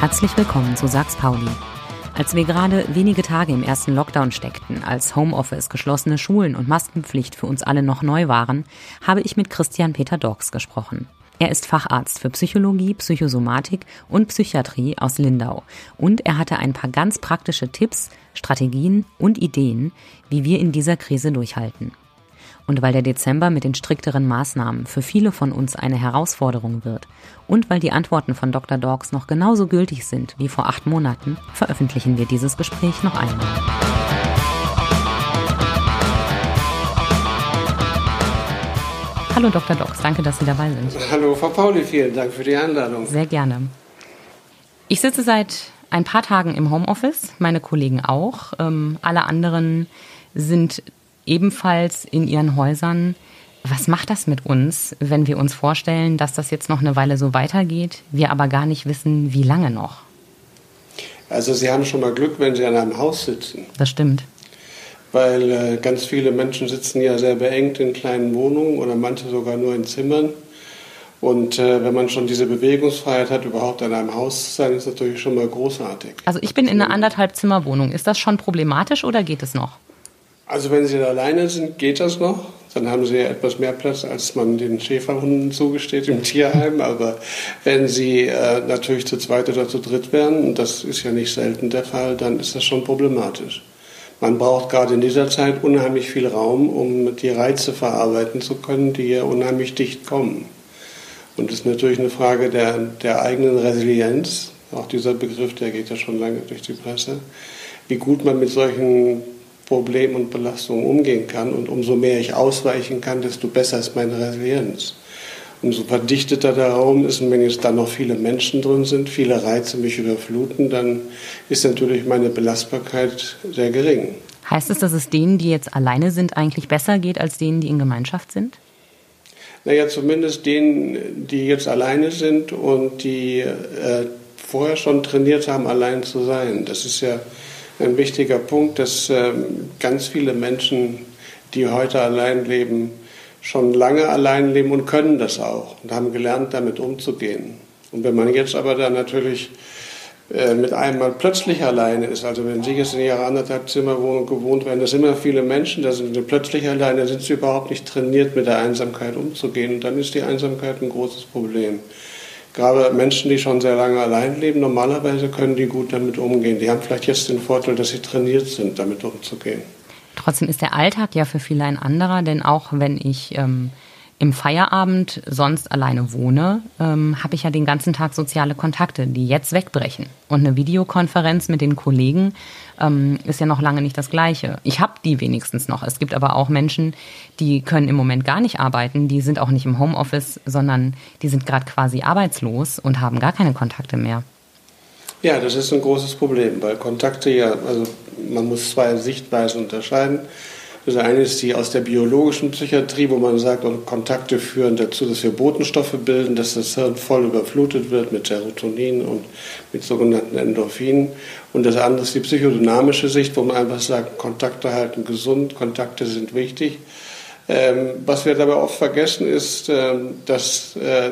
Herzlich willkommen zu Sachs Pauli. Als wir gerade wenige Tage im ersten Lockdown steckten, als Homeoffice, geschlossene Schulen und Maskenpflicht für uns alle noch neu waren, habe ich mit Christian Peter Dorks gesprochen. Er ist Facharzt für Psychologie, Psychosomatik und Psychiatrie aus Lindau. Und er hatte ein paar ganz praktische Tipps, Strategien und Ideen, wie wir in dieser Krise durchhalten. Und weil der Dezember mit den strikteren Maßnahmen für viele von uns eine Herausforderung wird und weil die Antworten von Dr. Dorks noch genauso gültig sind wie vor acht Monaten, veröffentlichen wir dieses Gespräch noch einmal. Hallo Dr. Dox, danke, dass Sie dabei sind. Hallo Frau Pauli, vielen Dank für die Einladung. Sehr gerne. Ich sitze seit ein paar Tagen im Homeoffice, meine Kollegen auch. Ähm, alle anderen sind ebenfalls in ihren Häusern. Was macht das mit uns, wenn wir uns vorstellen, dass das jetzt noch eine Weile so weitergeht, wir aber gar nicht wissen, wie lange noch? Also Sie haben schon mal Glück, wenn Sie an einem Haus sitzen. Das stimmt weil äh, ganz viele Menschen sitzen ja sehr beengt in kleinen Wohnungen oder manche sogar nur in Zimmern. Und äh, wenn man schon diese Bewegungsfreiheit hat, überhaupt in einem Haus zu sein, ist natürlich schon mal großartig. Also ich bin in einer anderthalb Zimmerwohnung. Ist das schon problematisch oder geht es noch? Also wenn Sie alleine sind, geht das noch. Dann haben Sie ja etwas mehr Platz, als man den Schäferhunden zugesteht im Tierheim. Aber wenn Sie äh, natürlich zu zweit oder zu dritt wären, und das ist ja nicht selten der Fall, dann ist das schon problematisch. Man braucht gerade in dieser Zeit unheimlich viel Raum, um die Reize verarbeiten zu können, die hier unheimlich dicht kommen. Und das ist natürlich eine Frage der, der eigenen Resilienz. Auch dieser Begriff, der geht ja schon lange durch die Presse. Wie gut man mit solchen Problemen und Belastungen umgehen kann. Und umso mehr ich ausweichen kann, desto besser ist meine Resilienz umso verdichteter der Raum ist und wenn jetzt da noch viele Menschen drin sind, viele Reize mich überfluten, dann ist natürlich meine Belastbarkeit sehr gering. Heißt es, dass es denen, die jetzt alleine sind, eigentlich besser geht als denen, die in Gemeinschaft sind? Naja, zumindest denen, die jetzt alleine sind und die äh, vorher schon trainiert haben, allein zu sein. Das ist ja ein wichtiger Punkt, dass äh, ganz viele Menschen, die heute allein leben, schon lange allein leben und können das auch und haben gelernt, damit umzugehen. Und wenn man jetzt aber dann natürlich äh, mit einmal plötzlich alleine ist, also wenn Sie jetzt in Ihrer anderthalb Zimmerwohnung gewohnt werden, das sind immer viele Menschen, da sind Sie plötzlich alleine, da sind Sie überhaupt nicht trainiert, mit der Einsamkeit umzugehen. Und dann ist die Einsamkeit ein großes Problem. Gerade Menschen, die schon sehr lange allein leben, normalerweise können die gut damit umgehen. Die haben vielleicht jetzt den Vorteil, dass sie trainiert sind, damit umzugehen. Trotzdem ist der Alltag ja für viele ein anderer, denn auch wenn ich ähm, im Feierabend sonst alleine wohne, ähm, habe ich ja den ganzen Tag soziale Kontakte, die jetzt wegbrechen. Und eine Videokonferenz mit den Kollegen ähm, ist ja noch lange nicht das Gleiche. Ich habe die wenigstens noch. Es gibt aber auch Menschen, die können im Moment gar nicht arbeiten, die sind auch nicht im Homeoffice, sondern die sind gerade quasi arbeitslos und haben gar keine Kontakte mehr. Ja, das ist ein großes Problem, weil Kontakte ja, also man muss zwei Sichtweisen unterscheiden. Das eine ist die aus der biologischen Psychiatrie, wo man sagt, Kontakte führen dazu, dass wir Botenstoffe bilden, dass das Hirn voll überflutet wird mit Serotonin und mit sogenannten Endorphinen. Und das andere ist die psychodynamische Sicht, wo man einfach sagt, Kontakte halten gesund, Kontakte sind wichtig. Ähm, was wir dabei oft vergessen ist, ähm, dass äh,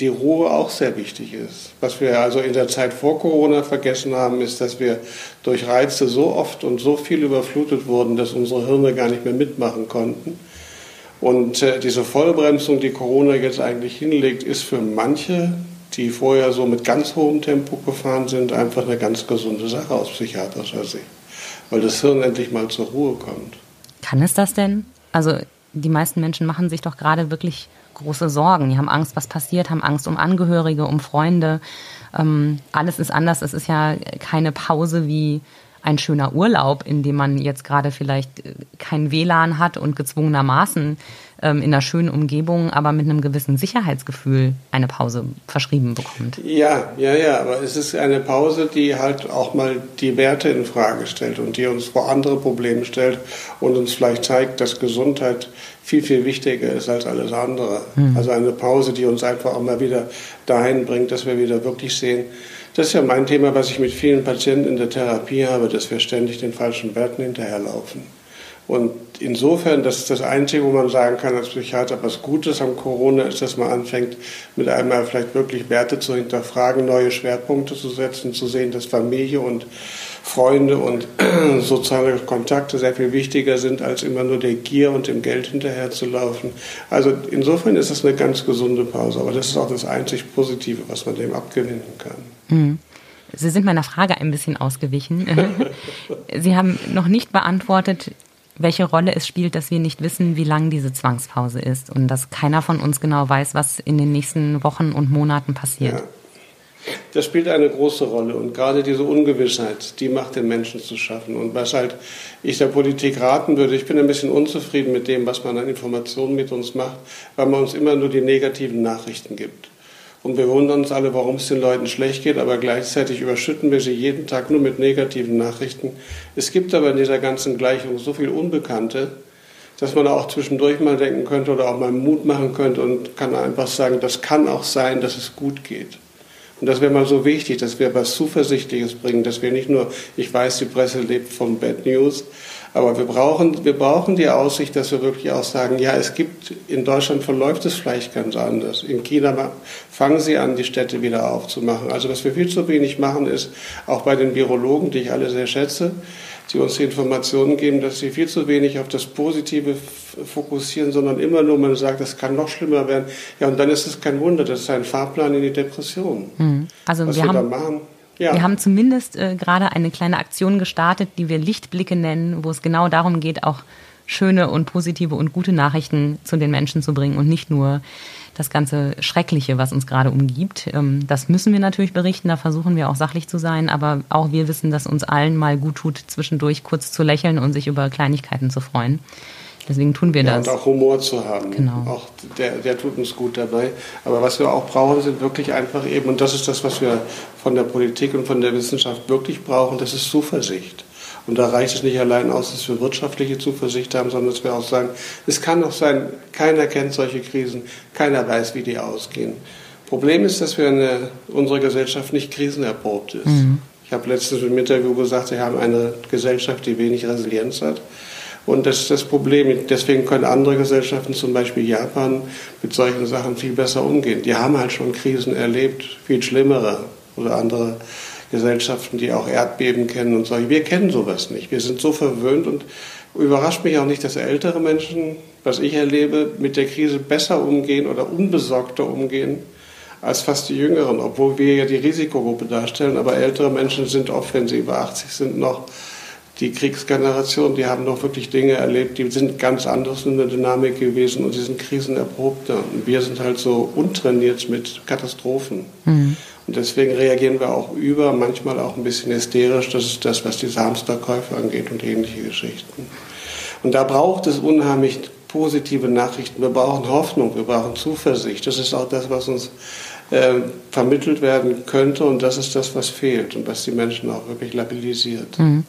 die Ruhe auch sehr wichtig ist. Was wir also in der Zeit vor Corona vergessen haben, ist, dass wir durch Reize so oft und so viel überflutet wurden, dass unsere Hirne gar nicht mehr mitmachen konnten. Und äh, diese Vollbremsung, die Corona jetzt eigentlich hinlegt, ist für manche, die vorher so mit ganz hohem Tempo gefahren sind, einfach eine ganz gesunde Sache aus psychiatrischer Sicht, weil das Hirn endlich mal zur Ruhe kommt. Kann es das denn? Also die meisten Menschen machen sich doch gerade wirklich große Sorgen. Die haben Angst, was passiert, haben Angst um Angehörige, um Freunde. Ähm, alles ist anders. Es ist ja keine Pause wie ein schöner Urlaub, in dem man jetzt gerade vielleicht äh, kein WLAN hat und gezwungenermaßen in einer schönen Umgebung, aber mit einem gewissen Sicherheitsgefühl eine Pause verschrieben bekommt. Ja, ja, ja, aber es ist eine Pause, die halt auch mal die Werte in Frage stellt und die uns vor andere Probleme stellt und uns vielleicht zeigt, dass Gesundheit viel, viel wichtiger ist als alles andere. Mhm. Also eine Pause, die uns einfach auch mal wieder dahin bringt, dass wir wieder wirklich sehen, das ist ja mein Thema, was ich mit vielen Patienten in der Therapie habe, dass wir ständig den falschen Werten hinterherlaufen. Und insofern, das ist das Einzige, wo man sagen kann als Psychiater, was Gutes am Corona ist, dass man anfängt, mit einmal vielleicht wirklich Werte zu hinterfragen, neue Schwerpunkte zu setzen, zu sehen, dass Familie und Freunde und soziale Kontakte sehr viel wichtiger sind, als immer nur der Gier und dem Geld hinterherzulaufen. Also insofern ist es eine ganz gesunde Pause, aber das ist auch das einzig Positive, was man dem abgewinnen kann. Mhm. Sie sind meiner Frage ein bisschen ausgewichen. Sie haben noch nicht beantwortet, welche Rolle es spielt, dass wir nicht wissen, wie lang diese Zwangspause ist und dass keiner von uns genau weiß, was in den nächsten Wochen und Monaten passiert. Ja. Das spielt eine große Rolle und gerade diese Ungewissheit, die macht den Menschen zu schaffen. Und was halt ich der Politik raten würde, ich bin ein bisschen unzufrieden mit dem, was man an Informationen mit uns macht, weil man uns immer nur die negativen Nachrichten gibt. Und wir wundern uns alle, warum es den Leuten schlecht geht, aber gleichzeitig überschütten wir sie jeden Tag nur mit negativen Nachrichten. Es gibt aber in dieser ganzen Gleichung so viel Unbekannte, dass man auch zwischendurch mal denken könnte oder auch mal Mut machen könnte und kann einfach sagen, das kann auch sein, dass es gut geht. Und das wäre mal so wichtig, dass wir was Zuversichtliches bringen, dass wir nicht nur, ich weiß, die Presse lebt von Bad News, aber wir brauchen, wir brauchen die Aussicht, dass wir wirklich auch sagen, ja, es gibt, in Deutschland verläuft es vielleicht ganz anders. In China fangen sie an, die Städte wieder aufzumachen. Also was wir viel zu wenig machen, ist, auch bei den Virologen, die ich alle sehr schätze, die uns die Informationen geben, dass sie viel zu wenig auf das Positive fokussieren, sondern immer nur, man sagt, es kann noch schlimmer werden. Ja, und dann ist es kein Wunder, das ist ein Fahrplan in die Depression. Mhm. Also Was wir, wir haben, machen. Ja. Wir haben zumindest äh, gerade eine kleine Aktion gestartet, die wir Lichtblicke nennen, wo es genau darum geht, auch schöne und positive und gute Nachrichten zu den Menschen zu bringen und nicht nur das ganze Schreckliche, was uns gerade umgibt. Ähm, das müssen wir natürlich berichten, da versuchen wir auch sachlich zu sein, aber auch wir wissen, dass uns allen mal gut tut, zwischendurch kurz zu lächeln und sich über Kleinigkeiten zu freuen. Deswegen tun wir ja, das. Und auch Humor zu haben. Genau. Auch der, der tut uns gut dabei. Aber was wir auch brauchen, sind wirklich einfach eben, und das ist das, was wir von der Politik und von der Wissenschaft wirklich brauchen, das ist Zuversicht. Und da reicht es nicht allein aus, dass wir wirtschaftliche Zuversicht haben, sondern dass wir auch sagen, es kann auch sein, keiner kennt solche Krisen, keiner weiß, wie die ausgehen. Problem ist, dass wir eine, unsere Gesellschaft nicht krisenerprobt ist. Mhm. Ich habe letztens im Interview gesagt, wir haben eine Gesellschaft, die wenig Resilienz hat. Und das ist das Problem. Deswegen können andere Gesellschaften, zum Beispiel Japan, mit solchen Sachen viel besser umgehen. Die haben halt schon Krisen erlebt, viel schlimmere oder andere Gesellschaften, die auch Erdbeben kennen und so. Wir kennen sowas nicht. Wir sind so verwöhnt und überrascht mich auch nicht, dass ältere Menschen, was ich erlebe, mit der Krise besser umgehen oder unbesorgter umgehen als fast die Jüngeren, obwohl wir ja die Risikogruppe darstellen. Aber ältere Menschen sind oft, wenn sie über 80 sind, noch die Kriegsgeneration, die haben noch wirklich Dinge erlebt, die sind ganz anders in der Dynamik gewesen und sie sind krisenerprobter. Und wir sind halt so untrainiert mit Katastrophen. Mhm. Und deswegen reagieren wir auch über, manchmal auch ein bisschen hysterisch. Das ist das, was diese Hamsterkäufe angeht und ähnliche Geschichten. Und da braucht es unheimlich positive Nachrichten. Wir brauchen Hoffnung, wir brauchen Zuversicht. Das ist auch das, was uns äh, vermittelt werden könnte und das ist das, was fehlt und was die Menschen auch wirklich labilisiert. Mhm.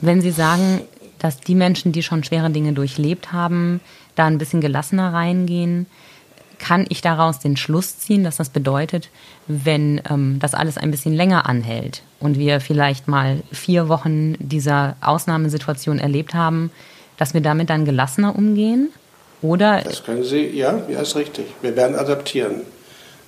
Wenn Sie sagen, dass die Menschen, die schon schwere Dinge durchlebt haben, da ein bisschen gelassener reingehen, kann ich daraus den Schluss ziehen, dass das bedeutet, wenn ähm, das alles ein bisschen länger anhält und wir vielleicht mal vier Wochen dieser Ausnahmesituation erlebt haben, dass wir damit dann gelassener umgehen? Oder? Das können Sie, ja, ja, ist richtig. Wir werden adaptieren.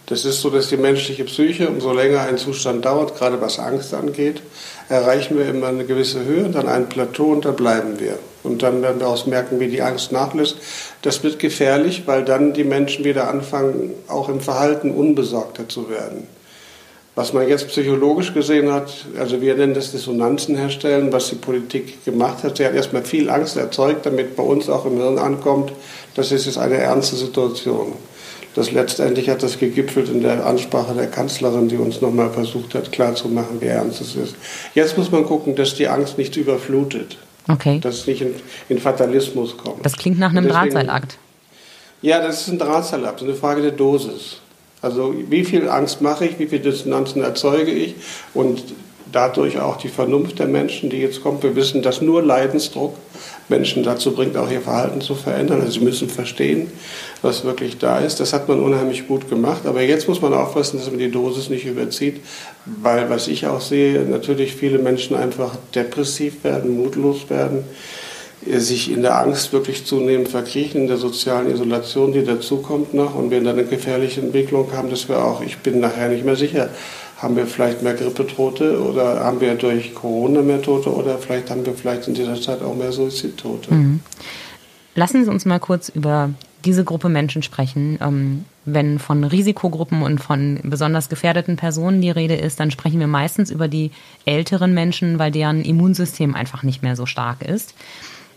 Das ist so, dass die menschliche Psyche, umso länger ein Zustand dauert, gerade was Angst angeht, erreichen wir immer eine gewisse Höhe dann ein Plateau und da bleiben wir. Und dann werden wir auch merken, wie die Angst nachlässt. Das wird gefährlich, weil dann die Menschen wieder anfangen, auch im Verhalten unbesorgter zu werden. Was man jetzt psychologisch gesehen hat, also wir nennen das Dissonanzen herstellen, was die Politik gemacht hat. Sie hat erstmal viel Angst erzeugt, damit bei uns auch im Hirn ankommt, das ist jetzt eine ernste Situation. Das letztendlich hat das gegipfelt in der Ansprache der Kanzlerin, die uns nochmal versucht hat klarzumachen, wie ernst es ist. Jetzt muss man gucken, dass die Angst nicht überflutet. Okay. Dass es nicht in, in Fatalismus kommt. Das klingt nach einem deswegen, Drahtseilakt. Ja, das ist ein Drahtseilakt, eine Frage der Dosis. Also wie viel Angst mache ich, wie viel Dissonanzen erzeuge ich und dadurch auch die Vernunft der Menschen, die jetzt kommt. Wir wissen, dass nur Leidensdruck Menschen dazu bringt, auch ihr Verhalten zu verändern. Also sie müssen verstehen, was wirklich da ist. Das hat man unheimlich gut gemacht. Aber jetzt muss man aufpassen, dass man die Dosis nicht überzieht, weil, was ich auch sehe, natürlich viele Menschen einfach depressiv werden, mutlos werden. sich in der Angst wirklich zunehmend verkriechen, in der sozialen Isolation, die dazukommt noch und wir dann eine gefährliche Entwicklung haben, dass wir auch, ich bin nachher nicht mehr sicher, haben wir vielleicht mehr Grippetote oder haben wir durch Corona mehr Tote oder vielleicht haben wir vielleicht in dieser Zeit auch mehr Suizidtote. Mhm. Lassen Sie uns mal kurz über diese Gruppe Menschen sprechen. Ähm, wenn von Risikogruppen und von besonders gefährdeten Personen die Rede ist, dann sprechen wir meistens über die älteren Menschen, weil deren Immunsystem einfach nicht mehr so stark ist.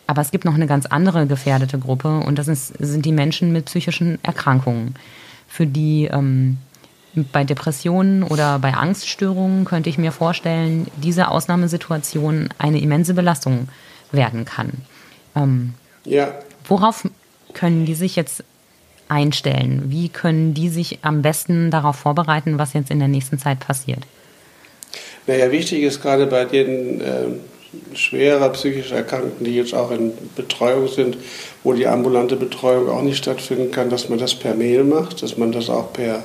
Aber es gibt noch eine ganz andere gefährdete Gruppe und das ist, sind die Menschen mit psychischen Erkrankungen, für die ähm, bei Depressionen oder bei Angststörungen könnte ich mir vorstellen, diese Ausnahmesituation eine immense Belastung werden kann. Ähm, ja. Worauf können die sich jetzt einstellen? Wie können die sich am besten darauf vorbereiten, was jetzt in der nächsten Zeit passiert? Naja, wichtig ist gerade bei den äh, schwerer psychisch Erkrankten, die jetzt auch in Betreuung sind, wo die ambulante Betreuung auch nicht stattfinden kann, dass man das per Mail macht, dass man das auch per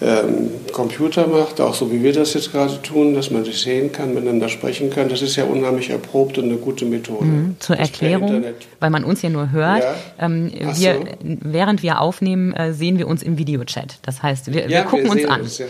ähm, Computer macht, auch so wie wir das jetzt gerade tun, dass man sich sehen kann, miteinander sprechen kann. Das ist ja unheimlich erprobt und eine gute Methode. Mhm, zur Erklärung, weil man uns ja nur hört, ja. ähm, wir, so. während wir aufnehmen, äh, sehen wir uns im Videochat. Das heißt, wir, ja, wir gucken wir uns an. Uns, ja.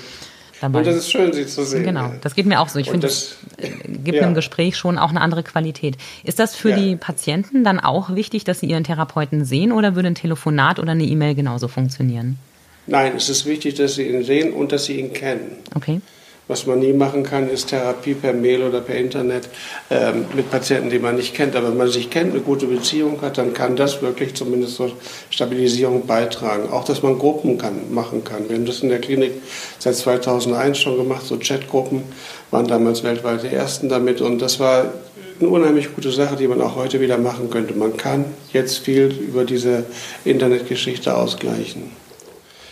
Dabei. Und das ist schön, sie zu sehen. Genau, das geht mir auch so. Ich finde, das äh, gibt ja. einem Gespräch schon auch eine andere Qualität. Ist das für ja. die Patienten dann auch wichtig, dass sie ihren Therapeuten sehen oder würde ein Telefonat oder eine E-Mail genauso funktionieren? Nein, es ist wichtig, dass Sie ihn sehen und dass Sie ihn kennen. Okay. Was man nie machen kann, ist Therapie per Mail oder per Internet ähm, mit Patienten, die man nicht kennt. Aber wenn man sich kennt, eine gute Beziehung hat, dann kann das wirklich zumindest zur Stabilisierung beitragen. Auch, dass man Gruppen kann, machen kann. Wir haben das in der Klinik seit 2001 schon gemacht, so Chatgruppen waren damals weltweit die ersten damit. Und das war eine unheimlich gute Sache, die man auch heute wieder machen könnte. Man kann jetzt viel über diese Internetgeschichte ausgleichen.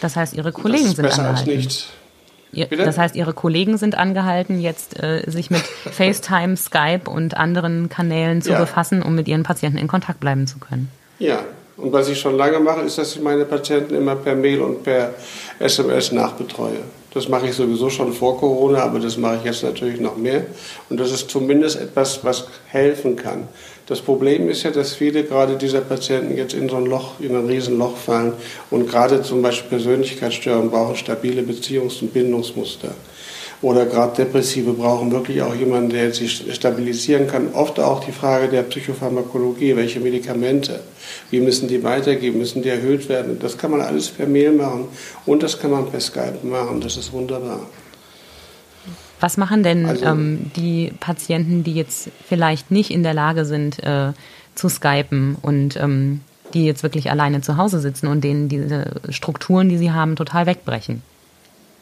Das heißt, Ihre Kollegen sind angehalten. Das heißt, Ihre Kollegen sind angehalten, jetzt äh, sich mit FaceTime, Skype und anderen Kanälen zu ja. befassen, um mit Ihren Patienten in Kontakt bleiben zu können. Ja, und was ich schon lange mache, ist, dass ich meine Patienten immer per Mail und per SMS nachbetreue. Das mache ich sowieso schon vor Corona, aber das mache ich jetzt natürlich noch mehr. Und das ist zumindest etwas, was helfen kann. Das Problem ist ja, dass viele gerade dieser Patienten jetzt in so ein Loch, in ein Riesenloch fallen und gerade zum Beispiel Persönlichkeitsstörungen brauchen stabile Beziehungs- und Bindungsmuster. Oder gerade Depressive brauchen wirklich auch jemanden, der sich stabilisieren kann. Oft auch die Frage der Psychopharmakologie, welche Medikamente, wie müssen die weitergeben, müssen die erhöht werden. Das kann man alles per Mail machen und das kann man per Skype machen. Das ist wunderbar. Was machen denn also, ähm, die Patienten, die jetzt vielleicht nicht in der Lage sind äh, zu skypen und ähm, die jetzt wirklich alleine zu Hause sitzen und denen diese Strukturen, die sie haben, total wegbrechen?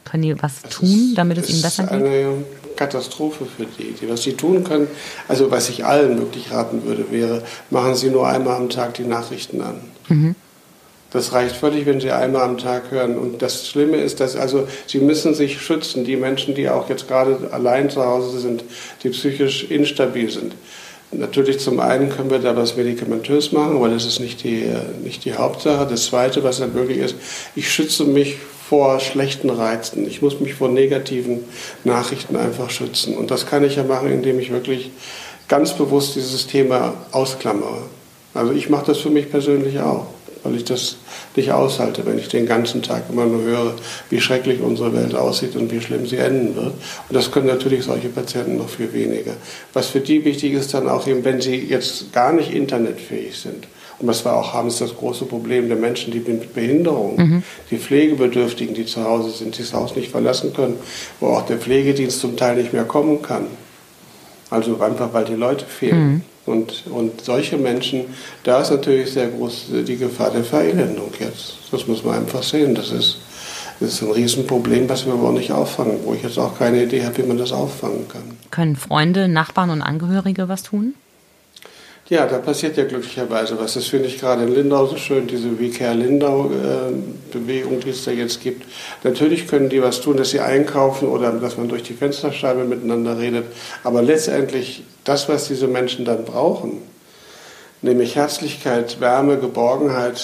Können die was tun, damit es ihnen besser geht? Ist eine Katastrophe für die. Was sie tun können, also was ich allen wirklich raten würde, wäre, machen Sie nur einmal am Tag die Nachrichten an. Mhm. Das reicht völlig, wenn Sie einmal am Tag hören. Und das Schlimme ist, dass also Sie müssen sich schützen, die Menschen, die auch jetzt gerade allein zu Hause sind, die psychisch instabil sind. Natürlich zum einen können wir da was medikamentös machen, aber das ist nicht die, nicht die Hauptsache. Das Zweite, was dann möglich ist, ich schütze mich vor schlechten Reizen. Ich muss mich vor negativen Nachrichten einfach schützen. Und das kann ich ja machen, indem ich wirklich ganz bewusst dieses Thema ausklammere. Also ich mache das für mich persönlich auch weil ich das nicht aushalte, wenn ich den ganzen Tag immer nur höre, wie schrecklich unsere Welt aussieht und wie schlimm sie enden wird. Und das können natürlich solche Patienten noch viel weniger. Was für die wichtig ist dann auch eben, wenn sie jetzt gar nicht internetfähig sind. Und was wir auch haben, ist das große Problem der Menschen, die mit Behinderung, mhm. die Pflegebedürftigen, die zu Hause sind, die das Haus nicht verlassen können, wo auch der Pflegedienst zum Teil nicht mehr kommen kann. Also einfach, weil die Leute fehlen. Mhm. Und, und solche Menschen, da ist natürlich sehr groß die Gefahr der Verelendung jetzt. Das muss man einfach sehen. Das ist, das ist ein Riesenproblem, was wir aber nicht auffangen, wo ich jetzt auch keine Idee habe, wie man das auffangen kann. Können Freunde, Nachbarn und Angehörige was tun? Ja, da passiert ja glücklicherweise was. Das finde ich gerade in Lindau so schön, diese Care Lindau-Bewegung, die es da jetzt gibt. Natürlich können die was tun, dass sie einkaufen oder dass man durch die Fensterscheibe miteinander redet. Aber letztendlich das, was diese Menschen dann brauchen, nämlich Herzlichkeit, Wärme, Geborgenheit,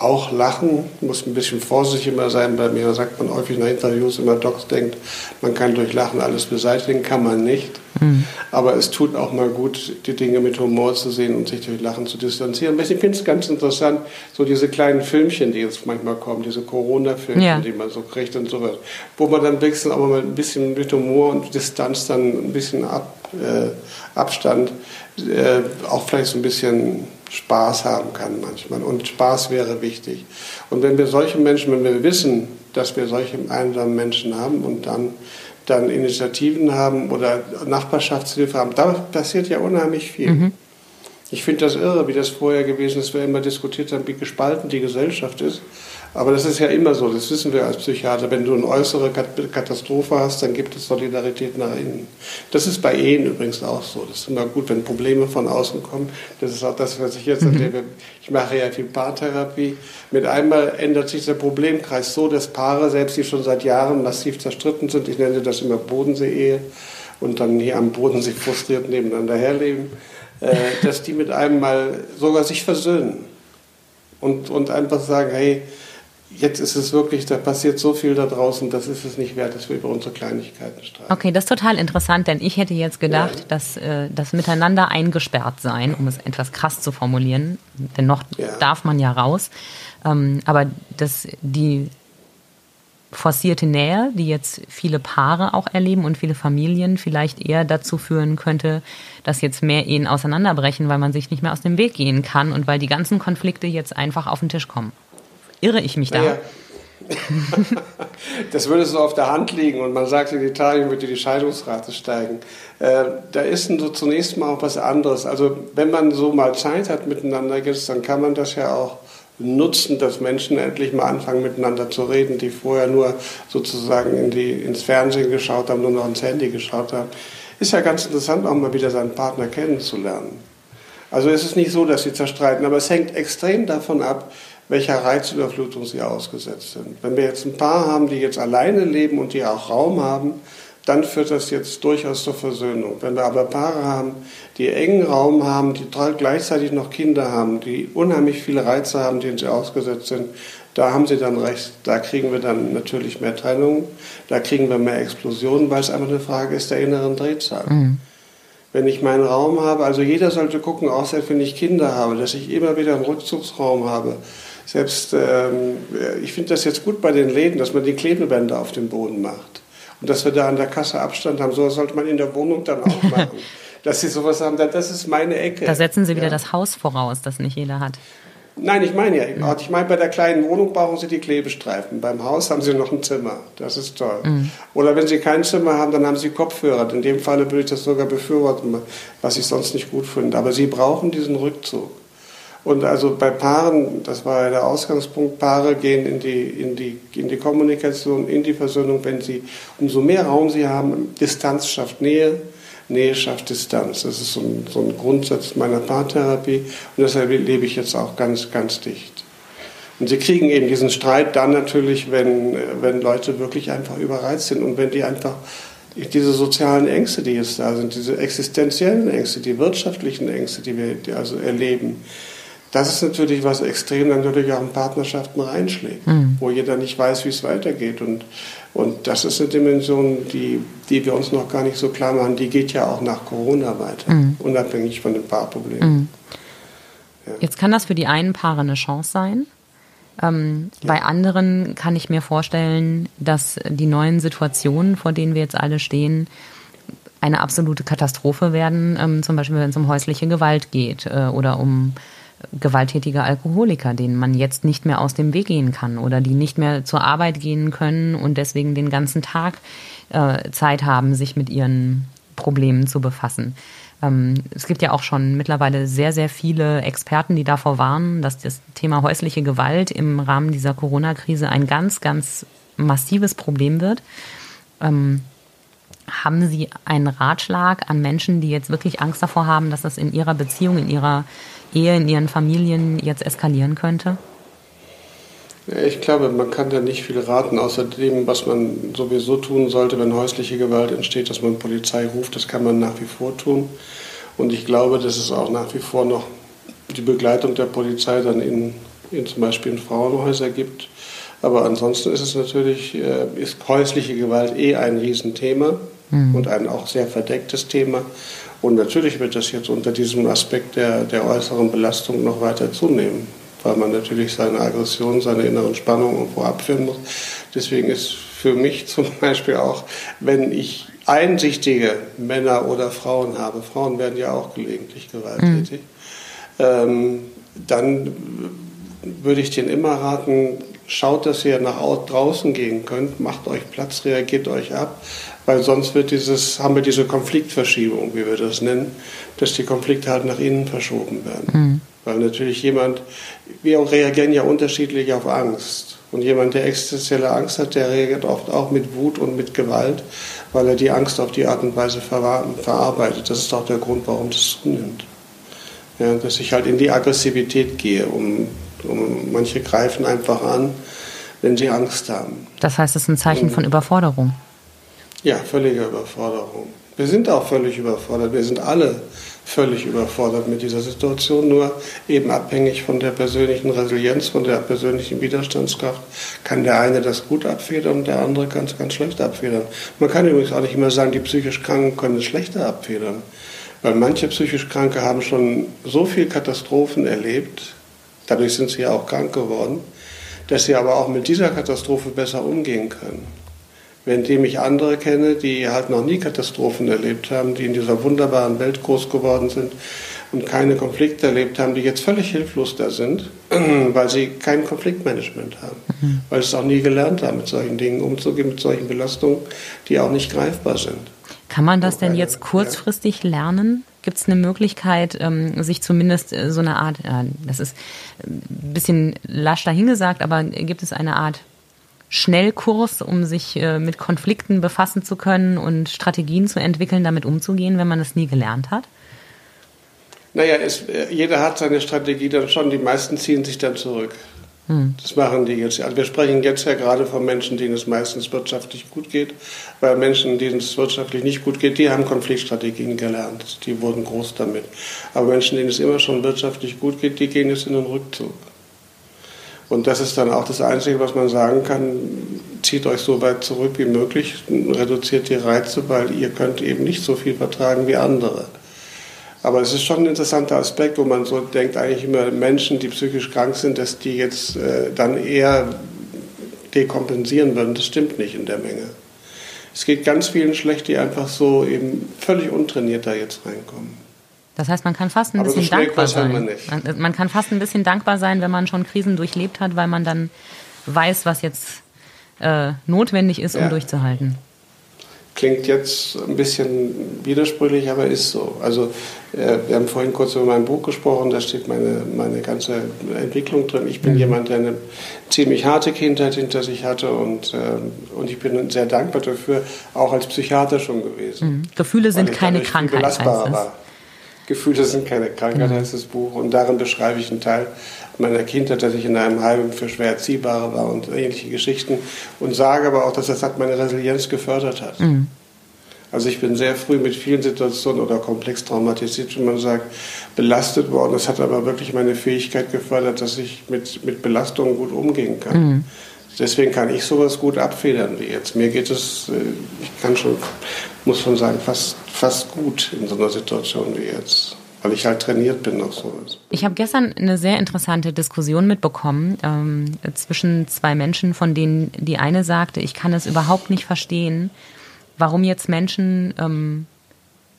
auch lachen, muss ein bisschen vorsichtig immer sein. Bei mir sagt man häufig nach Interviews immer, Docs denkt, man kann durch Lachen alles beseitigen, kann man nicht. Mhm. Aber es tut auch mal gut, die Dinge mit Humor zu sehen und sich durch Lachen zu distanzieren. Ich finde es ganz interessant, so diese kleinen Filmchen, die jetzt manchmal kommen, diese Corona-Filmchen, ja. die man so kriegt und so weiter, wo man dann wechselt, aber mal ein bisschen mit Humor und Distanz dann ein bisschen ab, äh, Abstand, äh, auch vielleicht so ein bisschen Spaß haben kann manchmal. Und Spaß wäre wichtig. Und wenn wir solche Menschen, wenn wir wissen, dass wir solche einsamen Menschen haben und dann, dann Initiativen haben oder Nachbarschaftshilfe haben, da passiert ja unheimlich viel. Mhm. Ich finde das irre, wie das vorher gewesen ist, wir immer diskutiert haben, wie gespalten die Gesellschaft ist. Aber das ist ja immer so, das wissen wir als Psychiater. Wenn du eine äußere Katastrophe hast, dann gibt es Solidarität nach innen. Das ist bei Ehen übrigens auch so. Das ist immer gut, wenn Probleme von außen kommen. Das ist auch das, was ich jetzt mhm. erlebe. Ich mache ja viel Paartherapie. Mit einmal ändert sich der Problemkreis so, dass Paare, selbst die schon seit Jahren massiv zerstritten sind, ich nenne das immer Bodensee-Ehe, und dann hier am Bodensee frustriert nebeneinander herleben, äh, dass die mit einem mal sogar sich versöhnen. Und, und einfach sagen, hey, jetzt ist es wirklich, da passiert so viel da draußen, das ist es nicht wert, dass wir über unsere Kleinigkeiten streiten. Okay, das ist total interessant, denn ich hätte jetzt gedacht, ja. dass äh, das Miteinander eingesperrt sein, um es etwas krass zu formulieren, denn noch ja. darf man ja raus, ähm, aber dass die forcierte Nähe, die jetzt viele Paare auch erleben und viele Familien vielleicht eher dazu führen könnte, dass jetzt mehr Ehen auseinanderbrechen, weil man sich nicht mehr aus dem Weg gehen kann und weil die ganzen Konflikte jetzt einfach auf den Tisch kommen. Irre ich mich da? Naja. das würde so auf der Hand liegen und man sagt, in Italien würde die Scheidungsrate steigen. Äh, da ist so zunächst mal auch was anderes. Also wenn man so mal Zeit hat miteinander, dann kann man das ja auch nutzen, dass Menschen endlich mal anfangen miteinander zu reden, die vorher nur sozusagen in die, ins Fernsehen geschaut haben, nur noch ins Handy geschaut haben. Ist ja ganz interessant, auch mal wieder seinen Partner kennenzulernen. Also es ist nicht so, dass sie zerstreiten, aber es hängt extrem davon ab, welcher Reizüberflutung sie ausgesetzt sind. Wenn wir jetzt ein Paar haben, die jetzt alleine leben und die auch Raum haben, dann führt das jetzt durchaus zur Versöhnung. Wenn wir aber Paare haben, die engen Raum haben, die gleichzeitig noch Kinder haben, die unheimlich viele Reize haben, denen sie ausgesetzt sind, da haben Sie dann recht. Da kriegen wir dann natürlich mehr Trennungen, da kriegen wir mehr Explosionen, weil es einfach eine Frage ist der inneren Drehzahl. Mhm. Wenn ich meinen Raum habe, also jeder sollte gucken, auch selbst wenn ich Kinder habe, dass ich immer wieder einen Rückzugsraum habe, selbst, ähm, ich finde das jetzt gut bei den Läden, dass man die Klebebänder auf dem Boden macht. Und dass wir da an der Kasse Abstand haben. So sollte man in der Wohnung dann auch machen. dass sie sowas haben, das ist meine Ecke. Da setzen Sie wieder ja. das Haus voraus, das nicht jeder hat. Nein, ich meine ja, mhm. ich meine, bei der kleinen Wohnung brauchen Sie die Klebestreifen. Beim Haus haben Sie noch ein Zimmer. Das ist toll. Mhm. Oder wenn Sie kein Zimmer haben, dann haben Sie Kopfhörer. In dem Falle würde ich das sogar befürworten, was ich sonst nicht gut finde. Aber Sie brauchen diesen Rückzug. Und also bei Paaren, das war ja der Ausgangspunkt, Paare gehen in die, in, die, in die Kommunikation, in die Versöhnung, wenn sie, umso mehr Raum sie haben, Distanz schafft Nähe, Nähe schafft Distanz. Das ist so ein, so ein Grundsatz meiner Paartherapie und deshalb lebe ich jetzt auch ganz, ganz dicht. Und sie kriegen eben diesen Streit dann natürlich, wenn, wenn Leute wirklich einfach überreizt sind und wenn die einfach diese sozialen Ängste, die jetzt da sind, diese existenziellen Ängste, die wirtschaftlichen Ängste, die wir also erleben, das ist natürlich was extrem dann natürlich auch in Partnerschaften reinschlägt, mhm. wo jeder nicht weiß, wie es weitergeht. Und, und das ist eine Dimension, die, die wir uns noch gar nicht so klar machen. Die geht ja auch nach Corona weiter, mhm. unabhängig von den Paarproblemen. Mhm. Ja. Jetzt kann das für die einen Paare eine Chance sein. Ähm, ja. Bei anderen kann ich mir vorstellen, dass die neuen Situationen, vor denen wir jetzt alle stehen, eine absolute Katastrophe werden. Ähm, zum Beispiel, wenn es um häusliche Gewalt geht äh, oder um gewalttätige Alkoholiker, denen man jetzt nicht mehr aus dem Weg gehen kann oder die nicht mehr zur Arbeit gehen können und deswegen den ganzen Tag äh, Zeit haben, sich mit ihren Problemen zu befassen. Ähm, es gibt ja auch schon mittlerweile sehr, sehr viele Experten, die davor warnen, dass das Thema häusliche Gewalt im Rahmen dieser Corona-Krise ein ganz, ganz massives Problem wird. Ähm, haben Sie einen Ratschlag an Menschen, die jetzt wirklich Angst davor haben, dass das in ihrer Beziehung, in ihrer Ehe, in ihren Familien jetzt eskalieren könnte? Ich glaube, man kann da nicht viel raten, außer dem, was man sowieso tun sollte, wenn häusliche Gewalt entsteht, dass man Polizei ruft. Das kann man nach wie vor tun. Und ich glaube, dass es auch nach wie vor noch die Begleitung der Polizei dann in in zum Beispiel in Frauenhäuser gibt. Aber ansonsten ist es natürlich, äh, ist häusliche Gewalt eh ein Riesenthema mhm. und ein auch sehr verdecktes Thema. Und natürlich wird das jetzt unter diesem Aspekt der, der äußeren Belastung noch weiter zunehmen, weil man natürlich seine Aggression, seine inneren Spannungen irgendwo abführen muss. Deswegen ist für mich zum Beispiel auch, wenn ich einsichtige Männer oder Frauen habe, Frauen werden ja auch gelegentlich gewalttätig, mhm. ähm, dann würde ich denen immer raten, schaut, dass ihr nach draußen gehen könnt, macht euch Platz, reagiert euch ab, weil sonst wird dieses, haben wir diese Konfliktverschiebung, wie wir das nennen, dass die Konflikte halt nach innen verschoben werden. Mhm. Weil natürlich jemand, wir reagieren ja unterschiedlich auf Angst. Und jemand, der existenzielle Angst hat, der reagiert oft auch mit Wut und mit Gewalt, weil er die Angst auf die Art und Weise verarbeitet. Das ist auch der Grund, warum das zunimmt. Ja, dass ich halt in die Aggressivität gehe, um und manche greifen einfach an, wenn sie Angst haben. Das heißt, es ist ein Zeichen von Überforderung. Ja, völlige Überforderung. Wir sind auch völlig überfordert. Wir sind alle völlig überfordert mit dieser Situation, nur eben abhängig von der persönlichen Resilienz, von der persönlichen Widerstandskraft, kann der eine das gut abfedern und der andere kann es ganz schlecht abfedern. Man kann übrigens auch nicht immer sagen, die psychisch Kranken können es schlechter abfedern, weil manche psychisch Kranke haben schon so viel Katastrophen erlebt, Dadurch sind sie ja auch krank geworden, dass sie aber auch mit dieser Katastrophe besser umgehen können. Währenddem ich andere kenne, die halt noch nie Katastrophen erlebt haben, die in dieser wunderbaren Welt groß geworden sind und keine Konflikte erlebt haben, die jetzt völlig hilflos da sind, weil sie kein Konfliktmanagement haben, mhm. weil sie es auch nie gelernt haben, mit solchen Dingen umzugehen, mit solchen Belastungen, die auch nicht greifbar sind. Kann man das denn jetzt kurzfristig lernen? Gibt es eine Möglichkeit, ähm, sich zumindest äh, so eine Art, äh, das ist ein bisschen lasch dahingesagt, aber gibt es eine Art Schnellkurs, um sich äh, mit Konflikten befassen zu können und Strategien zu entwickeln, damit umzugehen, wenn man es nie gelernt hat? Naja, es, jeder hat seine Strategie dann schon, die meisten ziehen sich dann zurück. Hm. Das machen die jetzt. Also wir sprechen jetzt ja gerade von Menschen, denen es meistens wirtschaftlich gut geht, weil Menschen, denen es wirtschaftlich nicht gut geht, die haben Konfliktstrategien gelernt. Die wurden groß damit. Aber Menschen, denen es immer schon wirtschaftlich gut geht, die gehen jetzt in den Rückzug. Und das ist dann auch das Einzige, was man sagen kann. Zieht euch so weit zurück wie möglich, reduziert die Reize, weil ihr könnt eben nicht so viel vertragen wie andere. Aber es ist schon ein interessanter Aspekt, wo man so denkt, eigentlich immer Menschen, die psychisch krank sind, dass die jetzt äh, dann eher dekompensieren würden. Das stimmt nicht in der Menge. Es geht ganz vielen schlecht, die einfach so eben völlig untrainiert da jetzt reinkommen. Das heißt, man kann fast ein Aber bisschen so dankbar sein. Man, man, kann fast ein bisschen dankbar sein, wenn man schon Krisen durchlebt hat, weil man dann weiß, was jetzt äh, notwendig ist, um ja. durchzuhalten. Klingt jetzt ein bisschen widersprüchlich, aber ist so. Also äh, wir haben vorhin kurz über mein Buch gesprochen, da steht meine, meine ganze Entwicklung drin. Ich bin mhm. jemand, der eine ziemlich harte Kindheit hinter sich hatte und, äh, und ich bin sehr dankbar dafür, auch als Psychiater schon gewesen. Mhm. Gefühle sind keine Krankheit. Heißt war. Gefühle sind keine Krankheit, mhm. heißt das Buch. Und darin beschreibe ich einen Teil meiner Kindheit, dass ich in einem Heim für schwer Erziehbare war und ähnliche Geschichten. Und sage aber auch, dass das hat meine Resilienz gefördert hat. Mhm. Also ich bin sehr früh mit vielen Situationen oder komplex traumatisiert, wie man sagt, belastet worden. Das hat aber wirklich meine Fähigkeit gefördert, dass ich mit, mit Belastungen gut umgehen kann. Mhm. Deswegen kann ich sowas gut abfedern wie jetzt. Mir geht es, äh, ich kann schon, muss schon sagen, fast, fast gut in so einer Situation wie jetzt weil ich halt trainiert bin auf sowas. Ich habe gestern eine sehr interessante Diskussion mitbekommen ähm, zwischen zwei Menschen, von denen die eine sagte, ich kann es überhaupt nicht verstehen, warum jetzt Menschen ähm,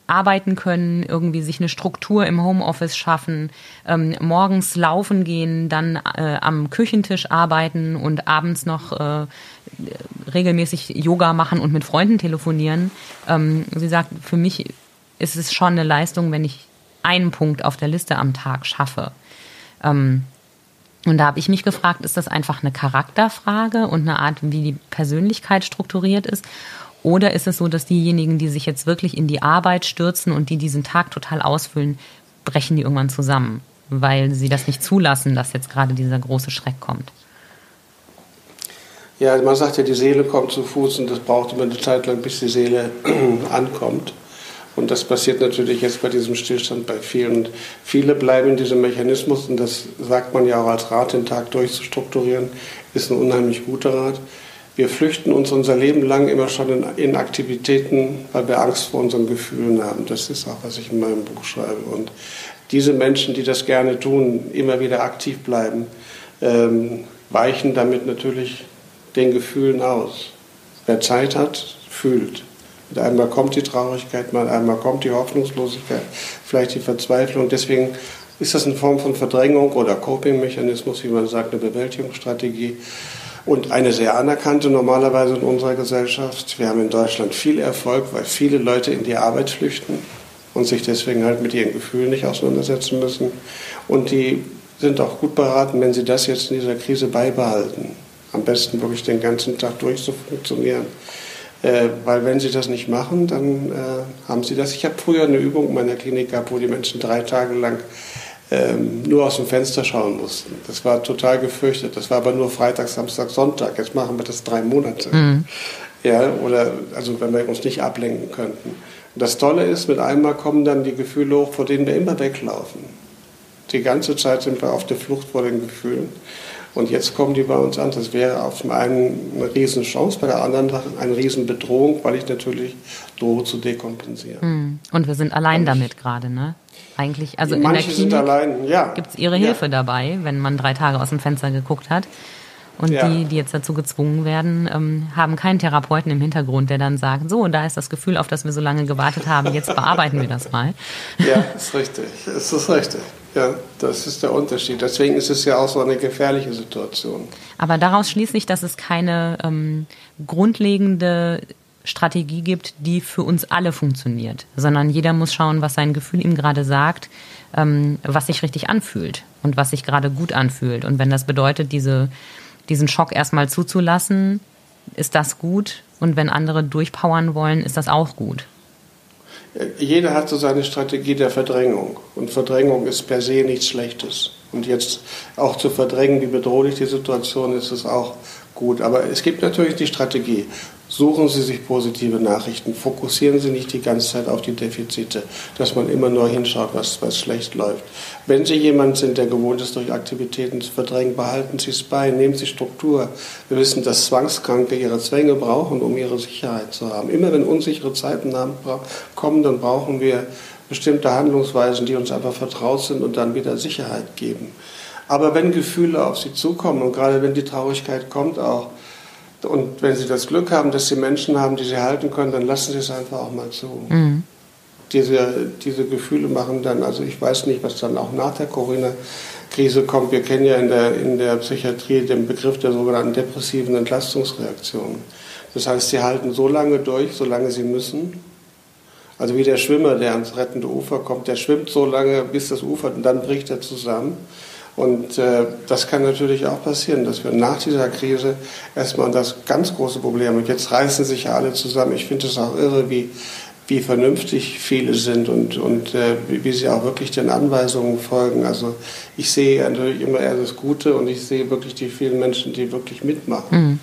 arbeiten können, irgendwie sich eine Struktur im Homeoffice schaffen, ähm, morgens laufen gehen, dann äh, am Küchentisch arbeiten und abends noch äh, regelmäßig Yoga machen und mit Freunden telefonieren. Ähm, sie sagt, für mich ist es schon eine Leistung, wenn ich einen Punkt auf der Liste am Tag schaffe. Ähm, und da habe ich mich gefragt, ist das einfach eine Charakterfrage und eine Art, wie die Persönlichkeit strukturiert ist? Oder ist es so, dass diejenigen, die sich jetzt wirklich in die Arbeit stürzen und die diesen Tag total ausfüllen, brechen die irgendwann zusammen, weil sie das nicht zulassen, dass jetzt gerade dieser große Schreck kommt? Ja, man sagt ja, die Seele kommt zu Fuß und das braucht immer eine Zeit lang, bis die Seele ankommt. Und das passiert natürlich jetzt bei diesem Stillstand bei vielen. Viele bleiben in diesem Mechanismus und das sagt man ja auch als Rat, den Tag durchzustrukturieren, ist ein unheimlich guter Rat. Wir flüchten uns unser Leben lang immer schon in, in, Aktivitäten, weil wir Angst vor unseren Gefühlen haben. Das ist auch, was ich in meinem Buch schreibe. Und diese Menschen, die das gerne tun, immer wieder aktiv bleiben, ähm, weichen damit natürlich den Gefühlen aus. Wer Zeit hat, fühlt. Mit einmal kommt die Traurigkeit, mal einmal kommt die Hoffnungslosigkeit, vielleicht die Verzweiflung. Deswegen ist das eine Form von Verdrängung oder Coping-Mechanismus, wie man sagt, eine Bewältigungsstrategie und eine sehr anerkannte normalerweise in unserer Gesellschaft. Wir haben in Deutschland viel Erfolg, weil viele Leute in die Arbeit flüchten und sich deswegen halt mit ihren Gefühlen nicht auseinandersetzen müssen. Und die sind auch gut beraten, wenn sie das jetzt in dieser Krise beibehalten. Am besten wirklich den ganzen Tag durch zu funktionieren. Äh, weil wenn sie das nicht machen, dann äh, haben sie das. Ich habe früher eine Übung in meiner Klinik gehabt, wo die Menschen drei Tage lang ähm, nur aus dem Fenster schauen mussten. Das war total gefürchtet. Das war aber nur Freitag, Samstag, Sonntag. Jetzt machen wir das drei Monate. Mhm. Ja, oder also wenn wir uns nicht ablenken könnten. Und das Tolle ist, mit einmal kommen dann die Gefühle hoch, vor denen wir immer weglaufen. Die ganze Zeit sind wir auf der Flucht vor den Gefühlen. Und jetzt kommen die bei uns an. Das wäre auf dem einen eine Riesenchance, bei der anderen eine Riesenbedrohung, weil ich natürlich drohe zu dekompensieren. Mhm. Und wir sind allein damit gerade, ne? Eigentlich, also Manche in der Klinik ja. gibt es ihre Hilfe ja. dabei, wenn man drei Tage aus dem Fenster geguckt hat. Und ja. die, die jetzt dazu gezwungen werden, ähm, haben keinen Therapeuten im Hintergrund, der dann sagt, so, da ist das Gefühl, auf das wir so lange gewartet haben, jetzt bearbeiten wir das mal. Ja, ist richtig. Es ist richtig. Ja, das ist der Unterschied. Deswegen ist es ja auch so eine gefährliche Situation. Aber daraus schließe ich, dass es keine ähm, grundlegende Strategie gibt, die für uns alle funktioniert, sondern jeder muss schauen, was sein Gefühl ihm gerade sagt, ähm, was sich richtig anfühlt und was sich gerade gut anfühlt. Und wenn das bedeutet, diese, diesen Schock erstmal zuzulassen, ist das gut. Und wenn andere durchpowern wollen, ist das auch gut. Jeder hat so seine Strategie der Verdrängung. Und Verdrängung ist per se nichts Schlechtes. Und jetzt auch zu verdrängen, wie bedrohlich die Situation ist, ist auch gut. Aber es gibt natürlich die Strategie. Suchen Sie sich positive Nachrichten. Fokussieren Sie nicht die ganze Zeit auf die Defizite, dass man immer nur hinschaut, was, was schlecht läuft. Wenn Sie jemand sind, der gewohnt ist, durch Aktivitäten zu verdrängen, behalten Sie es bei, nehmen Sie Struktur. Wir wissen, dass Zwangskranke ihre Zwänge brauchen, um ihre Sicherheit zu haben. Immer wenn unsichere Zeiten kommen, dann brauchen wir bestimmte Handlungsweisen, die uns einfach vertraut sind und dann wieder Sicherheit geben. Aber wenn Gefühle auf Sie zukommen und gerade wenn die Traurigkeit kommt auch, und wenn Sie das Glück haben, dass Sie Menschen haben, die Sie halten können, dann lassen Sie es einfach auch mal zu. Mhm. Diese, diese Gefühle machen dann, also ich weiß nicht, was dann auch nach der Corona-Krise kommt. Wir kennen ja in der, in der Psychiatrie den Begriff der sogenannten depressiven Entlastungsreaktion. Das heißt, sie halten so lange durch, solange sie müssen. Also wie der Schwimmer, der ans rettende Ufer kommt, der schwimmt so lange, bis das Ufer, und dann bricht er zusammen. Und äh, das kann natürlich auch passieren, dass wir nach dieser Krise erstmal das ganz große Problem. Und jetzt reißen sich ja alle zusammen. Ich finde es auch irre, wie, wie vernünftig viele sind und, und äh, wie, wie, sie auch wirklich den Anweisungen folgen. Also ich sehe natürlich immer eher das Gute und ich sehe wirklich die vielen Menschen, die wirklich mitmachen. Mhm.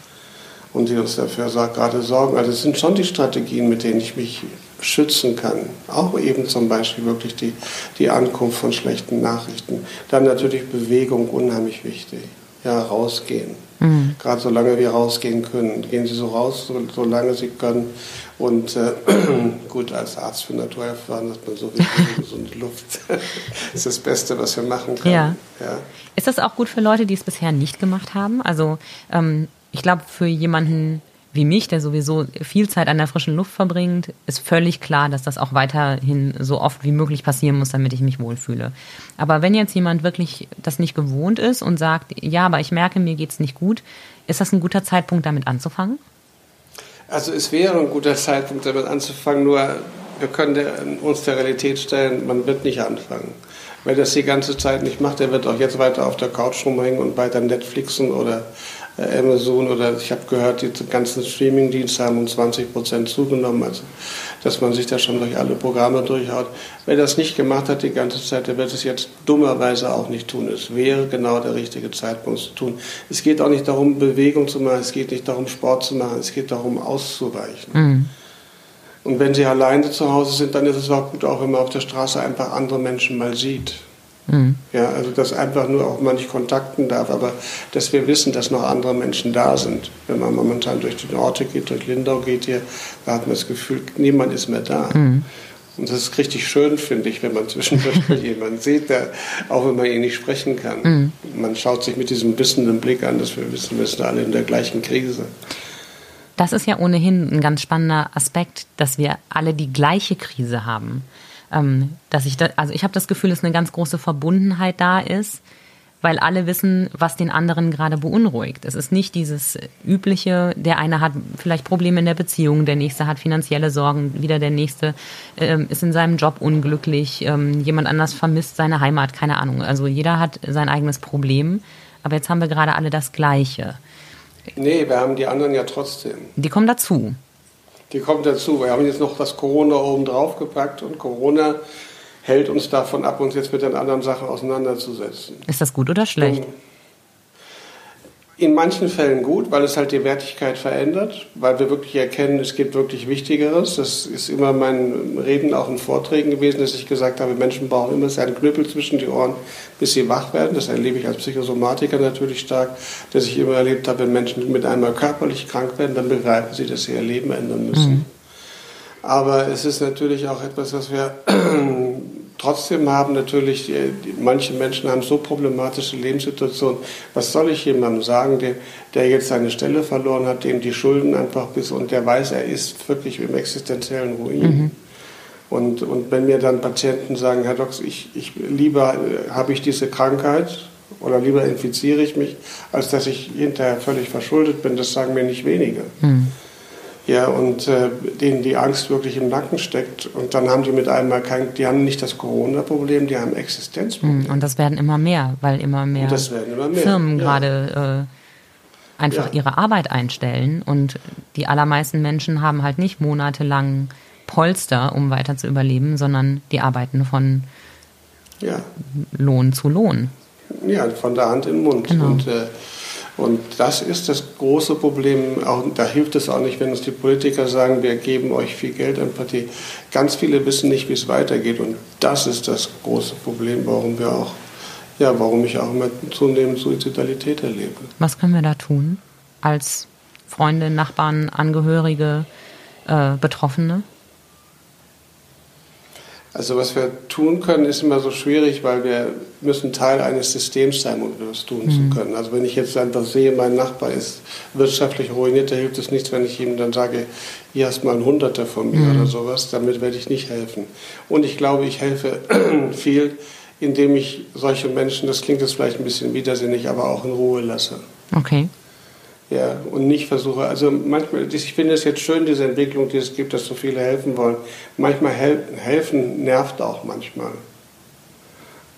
Und die uns dafür gerade sorgen. Also es sind schon die Strategien, mit denen ich mich schützen kann. Auch eben zum Beispiel wirklich die, die Ankunft von schlechten Nachrichten. Dann natürlich Bewegung unheimlich wichtig. Ja, rausgehen. Mhm. Gerade solange wir rausgehen können. Gehen Sie so raus, so, solange Sie können. Und äh, gut, als Arzt für Naturerfahren hat man so viel gesunde Luft. das ist das Beste, was wir machen können. Ja. ja. Ist das auch gut für Leute, die es bisher nicht gemacht haben? Also ähm, ich glaube, für jemanden, wie mich, der sowieso viel Zeit an der frischen Luft verbringt, ist völlig klar, dass das auch weiterhin so oft wie möglich passieren muss, damit ich mich wohlfühle. Aber wenn jetzt jemand wirklich das nicht gewohnt ist und sagt, ja, aber ich merke, mir geht's nicht gut, ist das ein guter Zeitpunkt, damit anzufangen? Also es wäre ein guter Zeitpunkt, damit anzufangen, nur wir können uns der Realität stellen, man wird nicht anfangen. Wer das die ganze Zeit nicht macht, der wird auch jetzt weiter auf der Couch rumhängen und weiter Netflixen oder Amazon oder ich habe gehört, die ganzen Streaming-Dienste haben um 20 Prozent zugenommen, also dass man sich da schon durch alle Programme durchhaut. Wer das nicht gemacht hat die ganze Zeit, der wird es jetzt dummerweise auch nicht tun. Es wäre genau der richtige Zeitpunkt zu tun. Es geht auch nicht darum, Bewegung zu machen, es geht nicht darum, Sport zu machen, es geht darum, auszuweichen. Mhm. Und wenn sie alleine zu Hause sind, dann ist es auch gut, auch wenn man auf der Straße einfach andere Menschen mal sieht. Mhm. Ja, also dass einfach nur auch man nicht kontakten darf, aber dass wir wissen, dass noch andere Menschen da sind. Wenn man momentan durch die Orte geht, durch Lindau geht hier, da hat man das Gefühl, niemand ist mehr da. Mhm. Und das ist richtig schön, finde ich, wenn man zwischendurch jemanden sieht, der, auch wenn man ihn nicht sprechen kann. Mhm. Man schaut sich mit diesem wissenden Blick an, dass wir wissen, wir sind alle in der gleichen Krise. Das ist ja ohnehin ein ganz spannender Aspekt, dass wir alle die gleiche Krise haben. Ähm, dass ich da, also ich habe das Gefühl, dass eine ganz große Verbundenheit da ist, weil alle wissen, was den anderen gerade beunruhigt. Es ist nicht dieses übliche, der eine hat vielleicht Probleme in der Beziehung, der nächste hat finanzielle Sorgen, wieder der nächste ähm, ist in seinem Job unglücklich, ähm, jemand anders vermisst seine Heimat, keine Ahnung. Also jeder hat sein eigenes Problem, aber jetzt haben wir gerade alle das Gleiche. Nee, wir haben die anderen ja trotzdem. Die kommen dazu. Die kommen dazu. Wir haben jetzt noch das Corona oben drauf gepackt und Corona hält uns davon ab, uns jetzt mit den anderen Sachen auseinanderzusetzen. Ist das gut oder schlecht? Und in manchen Fällen gut, weil es halt die Wertigkeit verändert, weil wir wirklich erkennen, es gibt wirklich Wichtigeres. Das ist immer mein Reden auch in Vorträgen gewesen, dass ich gesagt habe, Menschen brauchen immer seinen Knüppel zwischen die Ohren, bis sie wach werden. Das erlebe ich als Psychosomatiker natürlich stark, dass ich immer erlebt habe, wenn Menschen mit einmal körperlich krank werden, dann begreifen sie, dass sie ihr Leben ändern müssen. Mhm. Aber es ist natürlich auch etwas, was wir Trotzdem haben natürlich die, die, manche Menschen haben so problematische Lebenssituationen. Was soll ich jemandem sagen, der, der jetzt seine Stelle verloren hat, dem die Schulden einfach bis und der weiß, er ist wirklich im existenziellen Ruin. Mhm. Und, und wenn mir dann Patienten sagen, Herr Dox, ich, ich lieber äh, habe ich diese Krankheit oder lieber infiziere ich mich, als dass ich hinterher völlig verschuldet bin, das sagen mir nicht wenige. Mhm ja, und äh, denen die Angst wirklich im Nacken steckt. Und dann haben die mit einmal kein, die haben nicht das Corona-Problem, die haben Existenzprobleme. Hm, und das werden immer mehr, weil immer mehr, immer mehr. Firmen ja. gerade äh, einfach ja. ihre Arbeit einstellen. Und die allermeisten Menschen haben halt nicht monatelang Polster, um weiter zu überleben, sondern die arbeiten von ja. Lohn zu Lohn. Ja, von der Hand in den Mund. Genau. Und äh, und das ist das große Problem. Auch, da hilft es auch nicht, wenn uns die Politiker sagen, wir geben euch viel Geld an Partie. Ganz viele wissen nicht, wie es weitergeht. Und das ist das große Problem, warum wir auch, ja, warum ich auch immer zunehmend Suizidalität erlebe. Was können wir da tun als Freunde, Nachbarn, Angehörige, äh, Betroffene? Also was wir tun können, ist immer so schwierig, weil wir müssen Teil eines Systems sein, um das tun mhm. zu können. Also wenn ich jetzt einfach sehe, mein Nachbar ist wirtschaftlich ruiniert, da hilft es nichts, wenn ich ihm dann sage, hier hast mal ein Hunderter von mir mhm. oder sowas. Damit werde ich nicht helfen. Und ich glaube, ich helfe viel, indem ich solche Menschen, das klingt jetzt vielleicht ein bisschen widersinnig, aber auch in Ruhe lasse. Okay. Ja, und nicht versuche, also manchmal, ich finde es jetzt schön, diese Entwicklung, die es gibt, dass so viele helfen wollen. Manchmal hel helfen nervt auch manchmal.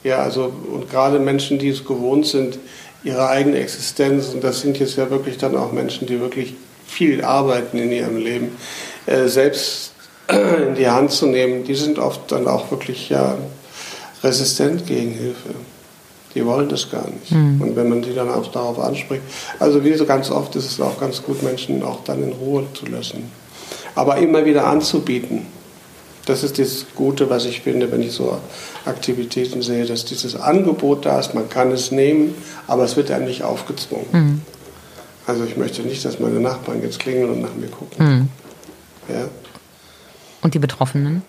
Ja, also, und gerade Menschen, die es gewohnt sind, ihre eigene Existenz, und das sind jetzt ja wirklich dann auch Menschen, die wirklich viel arbeiten in ihrem Leben, äh, selbst in die Hand zu nehmen, die sind oft dann auch wirklich ja resistent gegen Hilfe. Die wollen das gar nicht. Mhm. Und wenn man sie dann auch darauf anspricht, also wie so ganz oft ist es auch ganz gut, Menschen auch dann in Ruhe zu lassen. Aber immer wieder anzubieten. Das ist das Gute, was ich finde, wenn ich so Aktivitäten sehe, dass dieses Angebot da ist, man kann es nehmen, aber es wird einem nicht aufgezwungen. Mhm. Also ich möchte nicht, dass meine Nachbarn jetzt klingeln und nach mir gucken. Mhm. Ja. Und die Betroffenen?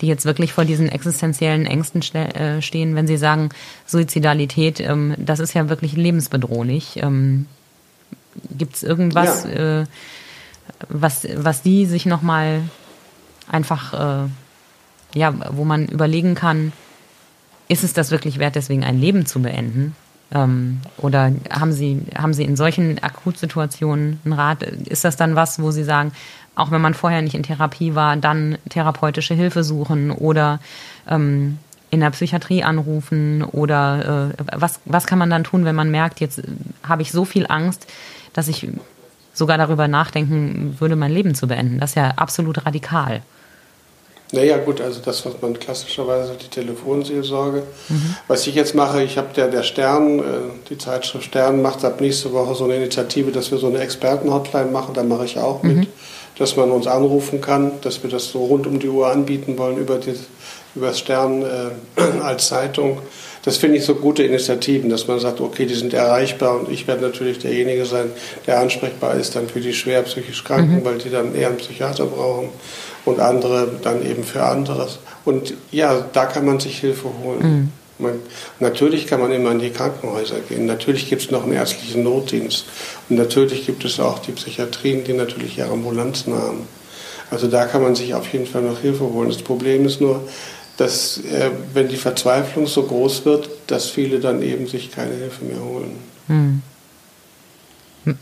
Die jetzt wirklich vor diesen existenziellen Ängsten äh, stehen, wenn sie sagen, Suizidalität, ähm, das ist ja wirklich lebensbedrohlich. Ähm, Gibt es irgendwas, ja. äh, was, was die sich nochmal einfach, äh, ja, wo man überlegen kann, ist es das wirklich wert, deswegen ein Leben zu beenden? Ähm, oder haben Sie, haben Sie in solchen Akutsituationen einen Rat? Ist das dann was, wo Sie sagen, auch wenn man vorher nicht in Therapie war, dann therapeutische Hilfe suchen oder ähm, in der Psychiatrie anrufen oder äh, was, was kann man dann tun, wenn man merkt, jetzt habe ich so viel Angst, dass ich sogar darüber nachdenken würde, mein Leben zu beenden. Das ist ja absolut radikal. Naja, gut, also das, was man klassischerweise die Telefonseelsorge. Mhm. Was ich jetzt mache, ich habe der, der Stern, äh, die Zeitschrift Stern macht ab nächste Woche so eine Initiative, dass wir so eine Expertenhotline machen, da mache ich auch mit. Mhm dass man uns anrufen kann, dass wir das so rund um die Uhr anbieten wollen über, die, über das Stern äh, als Zeitung. Das finde ich so gute Initiativen, dass man sagt, okay, die sind erreichbar und ich werde natürlich derjenige sein, der ansprechbar ist dann für die schwer psychisch Kranken, mhm. weil die dann eher einen Psychiater brauchen und andere dann eben für anderes. Und ja, da kann man sich Hilfe holen. Mhm. Man, natürlich kann man immer in die Krankenhäuser gehen. Natürlich gibt es noch einen ärztlichen Notdienst. Und natürlich gibt es auch die Psychiatrien, die natürlich ihre Ambulanzen haben. Also da kann man sich auf jeden Fall noch Hilfe holen. Das Problem ist nur, dass äh, wenn die Verzweiflung so groß wird, dass viele dann eben sich keine Hilfe mehr holen. Mhm.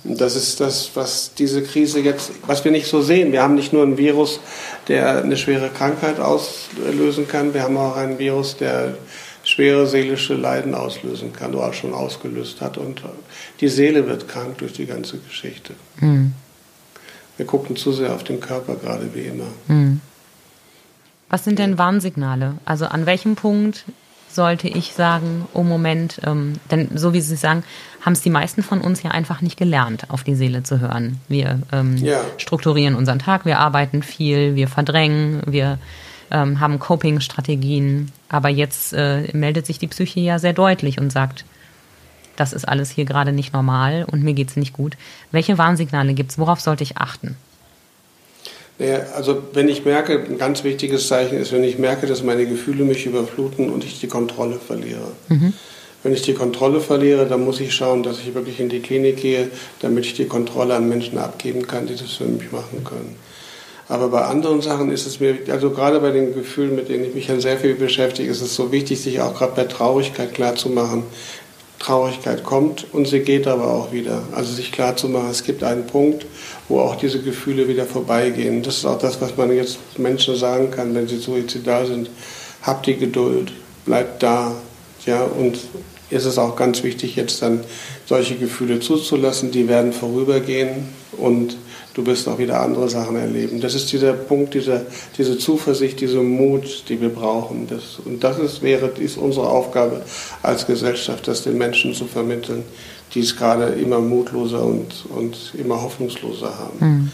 Das ist das, was diese Krise jetzt, was wir nicht so sehen. Wir haben nicht nur ein Virus, der eine schwere Krankheit auslösen kann, wir haben auch einen Virus, der schwere seelische Leiden auslösen kann oder auch schon ausgelöst hat. Und die Seele wird krank durch die ganze Geschichte. Mhm. Wir gucken zu sehr auf den Körper gerade wie immer. Mhm. Was sind denn Warnsignale? Also an welchem Punkt sollte ich sagen, oh Moment, ähm, denn so wie Sie sagen, haben es die meisten von uns ja einfach nicht gelernt, auf die Seele zu hören. Wir ähm, ja. strukturieren unseren Tag, wir arbeiten viel, wir verdrängen, wir ähm, haben Coping-Strategien. Aber jetzt äh, meldet sich die Psyche ja sehr deutlich und sagt, das ist alles hier gerade nicht normal und mir geht es nicht gut. Welche Warnsignale gibt es? Worauf sollte ich achten? Naja, also wenn ich merke, ein ganz wichtiges Zeichen ist, wenn ich merke, dass meine Gefühle mich überfluten und ich die Kontrolle verliere. Mhm. Wenn ich die Kontrolle verliere, dann muss ich schauen, dass ich wirklich in die Klinik gehe, damit ich die Kontrolle an Menschen abgeben kann, die das für mich machen können. Aber bei anderen Sachen ist es mir, also gerade bei den Gefühlen, mit denen ich mich dann sehr viel beschäftige, ist es so wichtig, sich auch gerade bei Traurigkeit klarzumachen. Traurigkeit kommt und sie geht aber auch wieder. Also sich klarzumachen, es gibt einen Punkt, wo auch diese Gefühle wieder vorbeigehen. Das ist auch das, was man jetzt Menschen sagen kann, wenn sie suizidal sind. Habt die Geduld, bleibt da. Ja, und ist es auch ganz wichtig, jetzt dann solche Gefühle zuzulassen. Die werden vorübergehen und du wirst auch wieder andere Sachen erleben. Das ist dieser Punkt, dieser, diese Zuversicht, dieser Mut, die wir brauchen. Das, und das ist, wäre, ist unsere Aufgabe als Gesellschaft, das den Menschen zu vermitteln, die es gerade immer mutloser und, und immer hoffnungsloser haben. Mhm.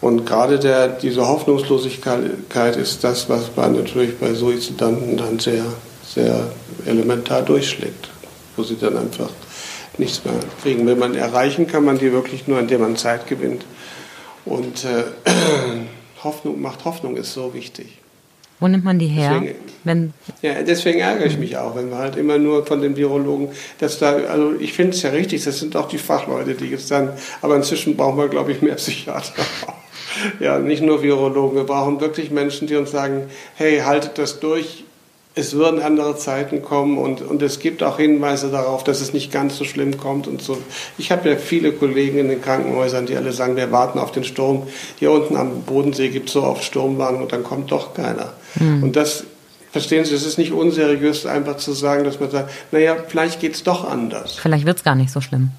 Und gerade der, diese Hoffnungslosigkeit ist das, was man natürlich bei Suizidanten dann sehr, sehr elementar durchschlägt, wo sie dann einfach nichts mehr kriegen. Wenn man erreichen kann, man die wirklich nur, indem man Zeit gewinnt und äh, Hoffnung macht Hoffnung ist so wichtig. Wo nimmt man die her? Deswegen, wenn ja, deswegen ärgere ich mich auch, wenn wir halt immer nur von den Virologen, dass da, also ich finde es ja richtig, das sind auch die Fachleute, die jetzt dann, aber inzwischen brauchen wir, glaube ich, mehr Psychiater. ja, nicht nur Virologen, wir brauchen wirklich Menschen, die uns sagen, hey, haltet das durch, es würden andere Zeiten kommen und, und es gibt auch Hinweise darauf, dass es nicht ganz so schlimm kommt und so. Ich habe ja viele Kollegen in den Krankenhäusern, die alle sagen, wir warten auf den Sturm. Hier unten am Bodensee gibt es so oft Sturmwarnung und dann kommt doch keiner. Mhm. Und das, verstehen Sie, es ist nicht unseriös, einfach zu sagen, dass man sagt, naja, vielleicht geht es doch anders. Vielleicht wird es gar nicht so schlimm.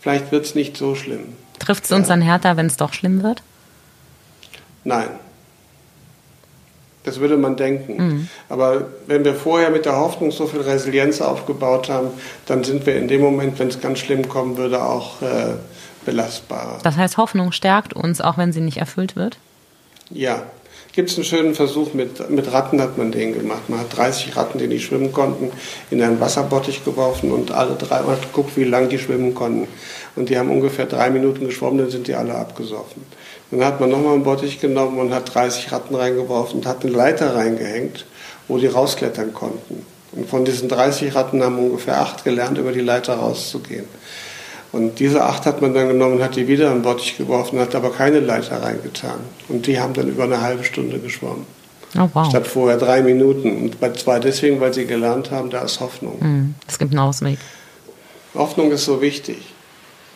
Vielleicht wird es nicht so schlimm. Trifft es uns ja. dann härter, wenn es doch schlimm wird? Nein. Das würde man denken. Mhm. Aber wenn wir vorher mit der Hoffnung so viel Resilienz aufgebaut haben, dann sind wir in dem Moment, wenn es ganz schlimm kommen würde, auch äh, belastbarer. Das heißt, Hoffnung stärkt uns, auch wenn sie nicht erfüllt wird? Ja. Gibt es einen schönen Versuch mit, mit Ratten, hat man den gemacht. Man hat 30 Ratten, die nicht schwimmen konnten, in einen Wasserbottich geworfen und alle drei hat geguckt, wie lange die schwimmen konnten. Und die haben ungefähr drei Minuten geschwommen, dann sind die alle abgesoffen. Dann hat man nochmal einen Bottich genommen und hat 30 Ratten reingeworfen und hat eine Leiter reingehängt, wo die rausklettern konnten. Und von diesen 30 Ratten haben ungefähr acht gelernt, über die Leiter rauszugehen. Und diese acht hat man dann genommen und hat die wieder in den Bottich geworfen, hat aber keine Leiter reingetan. Und die haben dann über eine halbe Stunde geschwommen. Oh, wow. Statt vorher drei Minuten. Und zwei deswegen, weil sie gelernt haben, da ist Hoffnung. Hm, es gibt einen Ausweg. Hoffnung ist so wichtig.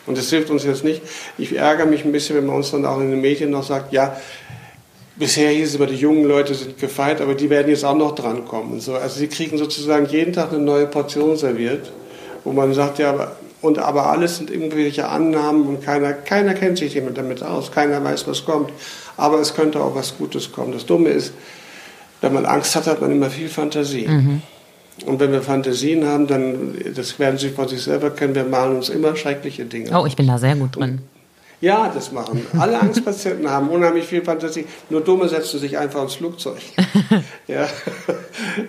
Und das hilft uns jetzt nicht. Ich ärgere mich ein bisschen, wenn man uns dann auch in den Medien noch sagt, ja, bisher hieß es immer, die jungen Leute sind gefeit, aber die werden jetzt auch noch drankommen. so. Also sie kriegen sozusagen jeden Tag eine neue Portion serviert, wo man sagt, ja, aber, und aber alles sind irgendwelche Annahmen und keiner, keiner kennt sich damit aus, keiner weiß, was kommt. Aber es könnte auch was Gutes kommen. Das Dumme ist, wenn man Angst hat, hat man immer viel Fantasie. Mhm. Und wenn wir Fantasien haben, dann, das werden Sie von sich selber kennen, wir malen uns immer schreckliche Dinge. Oh, ich bin da sehr gut drin. Ja, das machen. Alle Angstpatienten haben unheimlich viel Fantasie. Nur Dumme setzen sich einfach ins Flugzeug. ja.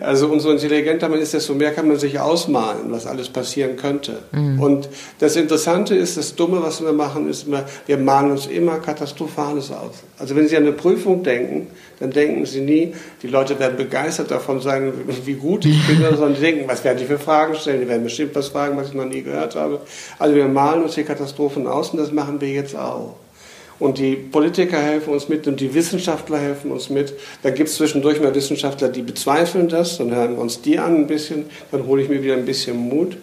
Also umso intelligenter man ist, desto mehr kann man sich ausmalen, was alles passieren könnte. Mhm. Und das Interessante ist, das Dumme, was wir machen, ist immer, wir malen uns immer Katastrophales aus. Also wenn Sie an eine Prüfung denken, dann denken Sie nie, die Leute werden begeistert davon sein, wie gut ich bin, sondern die denken, was werden die für Fragen stellen? Die werden bestimmt was fragen, was ich noch nie gehört habe. Also wir malen uns die Katastrophen aus und das machen wir jetzt auch. Und die Politiker helfen uns mit und die Wissenschaftler helfen uns mit. Da gibt es zwischendurch mal Wissenschaftler, die bezweifeln das, dann hören wir uns die an ein bisschen, dann hole ich mir wieder ein bisschen Mut.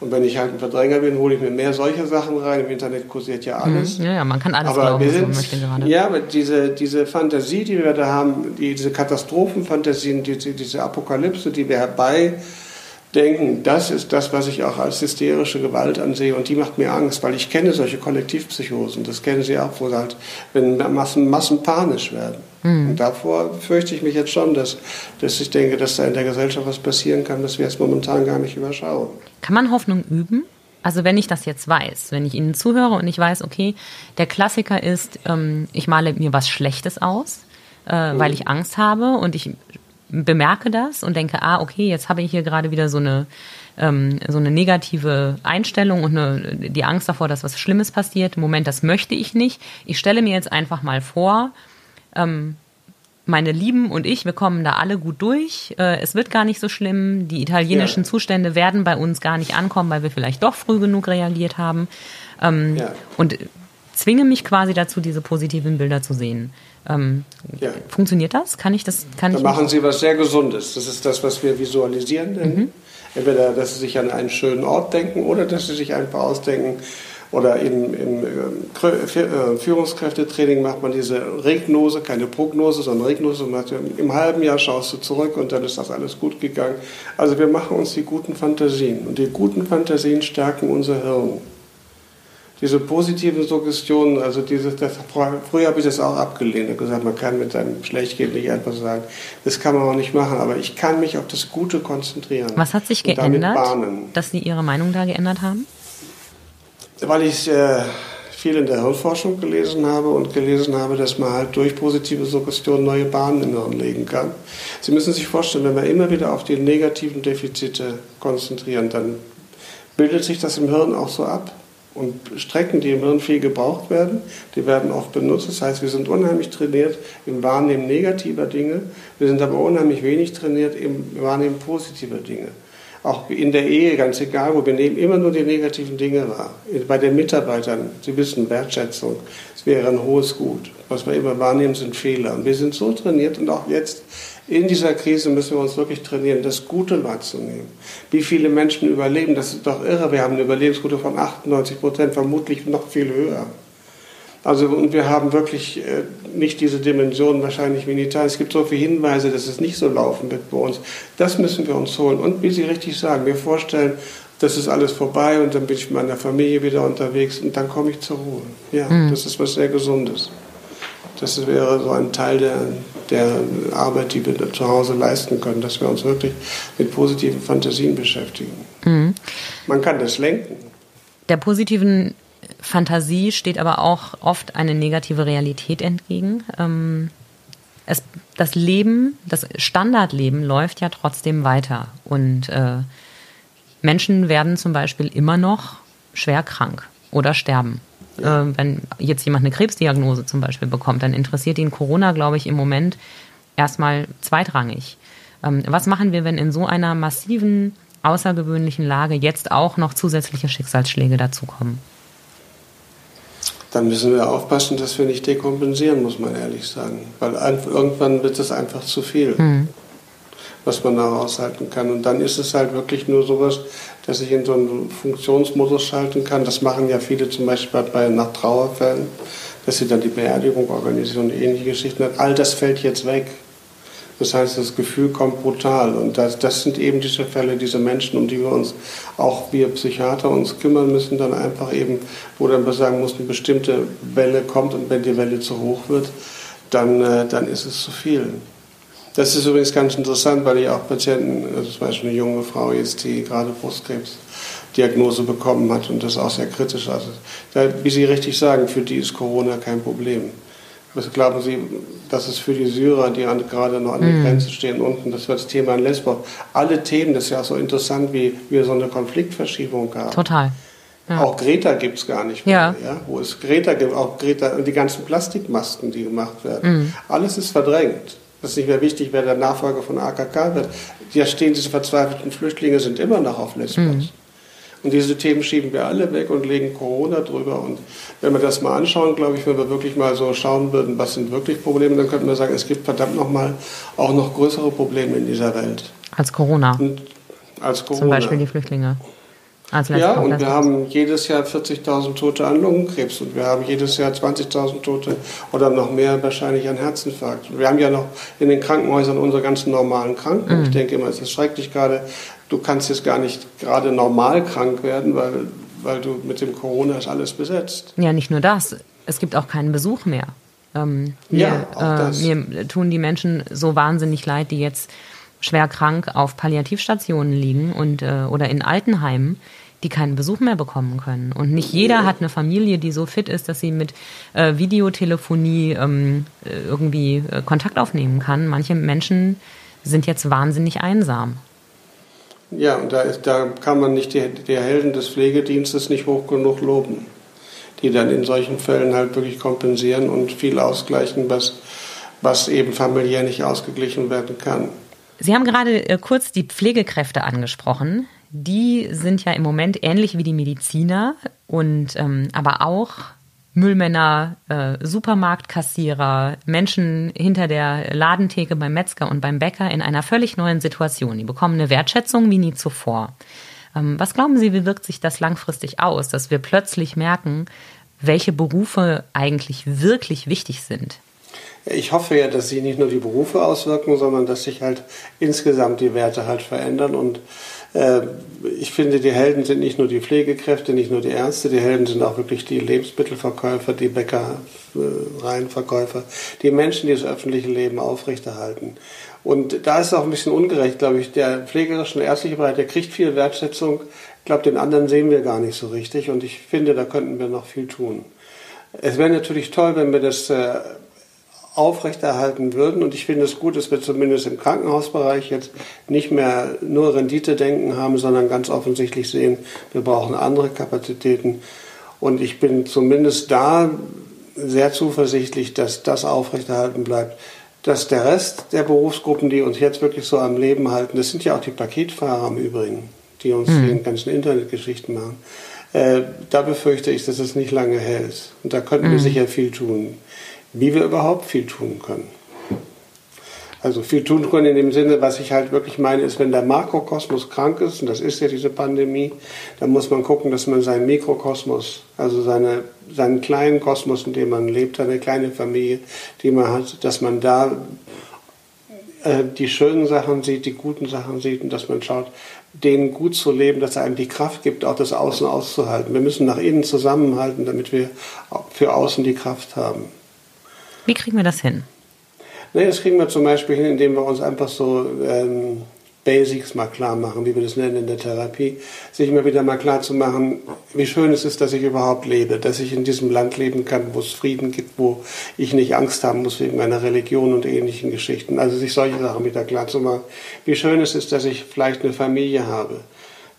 Und wenn ich halt ein Verdränger bin, hole ich mir mehr solche Sachen rein. Im Internet kursiert ja alles. Mhm. Ja, ja, man kann alles aber glauben, wir sind, Ja, aber diese, diese Fantasie, die wir da haben, diese Katastrophenfantasien, diese, diese Apokalypse, die wir herbei denken, das ist das, was ich auch als hysterische Gewalt ansehe und die macht mir Angst, weil ich kenne solche Kollektivpsychosen, das kennen Sie auch, wo halt, wenn Massen, Massen panisch werden. Mhm. Und davor fürchte ich mich jetzt schon, dass, dass ich denke, dass da in der Gesellschaft was passieren kann, das wir jetzt momentan gar nicht überschauen. Kann man Hoffnung üben? Also wenn ich das jetzt weiß, wenn ich Ihnen zuhöre und ich weiß, okay, der Klassiker ist, ähm, ich male mir was Schlechtes aus, äh, mhm. weil ich Angst habe und ich bemerke das und denke, ah, okay, jetzt habe ich hier gerade wieder so eine ähm, so eine negative Einstellung und eine, die Angst davor, dass was Schlimmes passiert. Moment, das möchte ich nicht. Ich stelle mir jetzt einfach mal vor, ähm, meine Lieben und ich, wir kommen da alle gut durch. Äh, es wird gar nicht so schlimm. Die italienischen ja. Zustände werden bei uns gar nicht ankommen, weil wir vielleicht doch früh genug reagiert haben. Ähm, ja. Und zwinge mich quasi dazu, diese positiven Bilder zu sehen. Ähm, ja. Funktioniert das? Kann ich das? Kann da ich machen Sie was sehr Gesundes. Das ist das, was wir visualisieren. Mhm. Entweder, dass Sie sich an einen schönen Ort denken oder dass Sie sich einfach ausdenken, oder im, im äh, äh, Führungskräftetraining macht man diese Regnose, keine Prognose, sondern Regnose. Im halben Jahr schaust du zurück und dann ist das alles gut gegangen. Also wir machen uns die guten Fantasien und die guten Fantasien stärken unser Hirn diese positiven Suggestionen, also dieses, das, früher habe ich das auch abgelehnt und gesagt, man kann mit einem Schlechtgehen nicht einfach sagen, das kann man auch nicht machen, aber ich kann mich auf das Gute konzentrieren. Was hat sich geändert, dass Sie Ihre Meinung da geändert haben? Weil ich äh, viel in der Hirnforschung gelesen habe und gelesen habe, dass man halt durch positive Suggestionen neue Bahnen im Hirn legen kann. Sie müssen sich vorstellen, wenn wir immer wieder auf die negativen Defizite konzentrieren, dann bildet sich das im Hirn auch so ab. Und Strecken, die im Hirn viel gebraucht werden, die werden oft benutzt. Das heißt, wir sind unheimlich trainiert im Wahrnehmen negativer Dinge. Wir sind aber unheimlich wenig trainiert im Wahrnehmen positiver Dinge. Auch in der Ehe, ganz egal wo, wir nehmen immer nur die negativen Dinge wahr. Bei den Mitarbeitern, Sie wissen, Wertschätzung, es wäre ein hohes Gut. Was wir immer wahrnehmen, sind Fehler. Und wir sind so trainiert und auch jetzt in dieser Krise müssen wir uns wirklich trainieren, das Gute wahrzunehmen. Wie viele Menschen überleben, das ist doch irre. Wir haben eine Überlebensquote von 98 Prozent, vermutlich noch viel höher. Also, und wir haben wirklich äh, nicht diese Dimensionen wahrscheinlich wie in Italien. Es gibt so viele Hinweise, dass es nicht so laufen wird bei uns. Das müssen wir uns holen. Und wie Sie richtig sagen, wir vorstellen, das ist alles vorbei und dann bin ich mit meiner Familie wieder unterwegs und dann komme ich zur Ruhe. Ja, mhm. das ist was sehr Gesundes. Das wäre so ein Teil der, der Arbeit, die wir zu Hause leisten können, dass wir uns wirklich mit positiven Fantasien beschäftigen. Mhm. Man kann das lenken. Der positiven Fantasie steht aber auch oft eine negative Realität entgegen. Ähm, es, das Leben, das Standardleben läuft ja trotzdem weiter. Und äh, Menschen werden zum Beispiel immer noch schwer krank oder sterben. Ja. Äh, wenn jetzt jemand eine Krebsdiagnose zum Beispiel bekommt, dann interessiert ihn Corona, glaube ich, im Moment erstmal zweitrangig. Ähm, was machen wir, wenn in so einer massiven, außergewöhnlichen Lage jetzt auch noch zusätzliche Schicksalsschläge dazukommen? Dann müssen wir aufpassen, dass wir nicht dekompensieren, muss man ehrlich sagen. Weil irgendwann wird es einfach zu viel. Mhm was man da aushalten kann. Und dann ist es halt wirklich nur sowas, dass ich in so einen Funktionsmodus schalten kann. Das machen ja viele zum Beispiel bei nach Trauerfällen, dass sie dann die Beerdigung organisieren und ähnliche Geschichten. All das fällt jetzt weg. Das heißt, das Gefühl kommt brutal. Und das, das sind eben diese Fälle, diese Menschen, um die wir uns, auch wir Psychiater, uns kümmern müssen, dann einfach eben, wo dann sagen muss, eine bestimmte Welle kommt und wenn die Welle zu hoch wird, dann, äh, dann ist es zu viel. Das ist übrigens ganz interessant, weil ich auch Patienten, also zum Beispiel eine junge Frau jetzt, die gerade Brustkrebs Diagnose bekommen hat und das auch sehr kritisch. Also, da, wie Sie richtig sagen, für die ist Corona kein Problem. Was glauben Sie, dass es für die Syrer, die an, gerade noch an der mm. Grenze stehen, unten, das wird das Thema in Lesbos, alle Themen, das ist ja auch so interessant, wie wir so eine Konfliktverschiebung haben. Total. Ja. Auch Greta gibt es gar nicht mehr. Ja. ja. Wo es Greta gibt, auch Greta und die ganzen Plastikmasken, die gemacht werden. Mm. Alles ist verdrängt. Es ist nicht mehr wichtig, wer der Nachfolger von AKK wird. Da stehen diese verzweifelten Flüchtlinge, sind immer noch auf Lesbos. Mm. Und diese Themen schieben wir alle weg und legen Corona drüber. Und wenn wir das mal anschauen, glaube ich, wenn wir wirklich mal so schauen würden, was sind wirklich Probleme, dann könnten wir sagen, es gibt verdammt nochmal auch noch größere Probleme in dieser Welt. Als Corona. Und als Corona. Zum Beispiel die Flüchtlinge. Als ja, und wir haben jedes Jahr 40.000 Tote an Lungenkrebs und wir haben jedes Jahr 20.000 Tote oder noch mehr wahrscheinlich an Herzinfarkt. Wir haben ja noch in den Krankenhäusern unsere ganzen normalen Kranken. Mhm. Ich denke immer, es ist schrecklich gerade, du kannst jetzt gar nicht gerade normal krank werden, weil, weil du mit dem Corona ist alles besetzt. Ja, nicht nur das. Es gibt auch keinen Besuch mehr. Ähm, ja, auch äh, das. mir tun die Menschen so wahnsinnig leid, die jetzt schwer krank auf Palliativstationen liegen und äh, oder in Altenheimen, die keinen Besuch mehr bekommen können. Und nicht jeder hat eine Familie, die so fit ist, dass sie mit äh, Videotelefonie ähm, äh, irgendwie äh, Kontakt aufnehmen kann. Manche Menschen sind jetzt wahnsinnig einsam. Ja, und da, ist, da kann man nicht die, die Helden des Pflegedienstes nicht hoch genug loben, die dann in solchen Fällen halt wirklich kompensieren und viel ausgleichen, was, was eben familiär nicht ausgeglichen werden kann. Sie haben gerade äh, kurz die Pflegekräfte angesprochen. Die sind ja im Moment ähnlich wie die Mediziner und ähm, aber auch Müllmänner, äh, Supermarktkassierer, Menschen hinter der Ladentheke beim Metzger und beim Bäcker in einer völlig neuen Situation. Die bekommen eine Wertschätzung wie nie zuvor. Ähm, was glauben Sie, wie wirkt sich das langfristig aus, dass wir plötzlich merken, welche Berufe eigentlich wirklich wichtig sind? Ich hoffe ja, dass sich nicht nur die Berufe auswirken, sondern dass sich halt insgesamt die Werte halt verändern und äh, ich finde, die Helden sind nicht nur die Pflegekräfte, nicht nur die Ärzte, die Helden sind auch wirklich die Lebensmittelverkäufer, die Bäckereienverkäufer, die Menschen, die das öffentliche Leben aufrechterhalten. Und da ist es auch ein bisschen ungerecht, glaube ich. Der pflegerische und ärztliche Bereich, der kriegt viel Wertschätzung. Ich glaube, den anderen sehen wir gar nicht so richtig. Und ich finde, da könnten wir noch viel tun. Es wäre natürlich toll, wenn wir das äh, aufrechterhalten würden. Und ich finde es gut, dass wir zumindest im Krankenhausbereich jetzt nicht mehr nur Rendite-Denken haben, sondern ganz offensichtlich sehen, wir brauchen andere Kapazitäten. Und ich bin zumindest da sehr zuversichtlich, dass das aufrechterhalten bleibt. Dass der Rest der Berufsgruppen, die uns jetzt wirklich so am Leben halten, das sind ja auch die Paketfahrer im Übrigen, die uns mhm. die ganzen Internetgeschichten machen. Äh, da befürchte ich, dass es nicht lange hält. Und da könnten mhm. wir sicher viel tun wie wir überhaupt viel tun können. Also viel tun können in dem Sinne, was ich halt wirklich meine, ist, wenn der Makrokosmos krank ist, und das ist ja diese Pandemie, dann muss man gucken, dass man seinen Mikrokosmos, also seine, seinen kleinen Kosmos, in dem man lebt, seine kleine Familie, die man hat, dass man da äh, die schönen Sachen sieht, die guten Sachen sieht und dass man schaut, denen gut zu leben, dass er einem die Kraft gibt, auch das Außen auszuhalten. Wir müssen nach innen zusammenhalten, damit wir für außen die Kraft haben. Wie kriegen wir das hin? Nee, das kriegen wir zum Beispiel hin, indem wir uns einfach so ähm, Basics mal klar machen, wie wir das nennen in der Therapie. Sich immer wieder mal klar zu machen, wie schön es ist, dass ich überhaupt lebe, dass ich in diesem Land leben kann, wo es Frieden gibt, wo ich nicht Angst haben muss wegen meiner Religion und ähnlichen Geschichten. Also sich solche Sachen wieder klar zu machen. Wie schön es ist, dass ich vielleicht eine Familie habe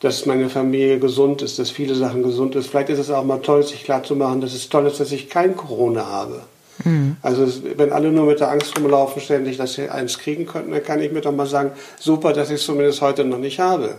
dass meine Familie gesund ist, dass viele Sachen gesund ist. Vielleicht ist es auch mal toll, sich klar zu machen, dass es toll ist, dass ich kein Corona habe. Mhm. Also wenn alle nur mit der Angst rumlaufen ständig, dass sie eins kriegen könnten, dann kann ich mir doch mal sagen, super, dass ich es zumindest heute noch nicht habe.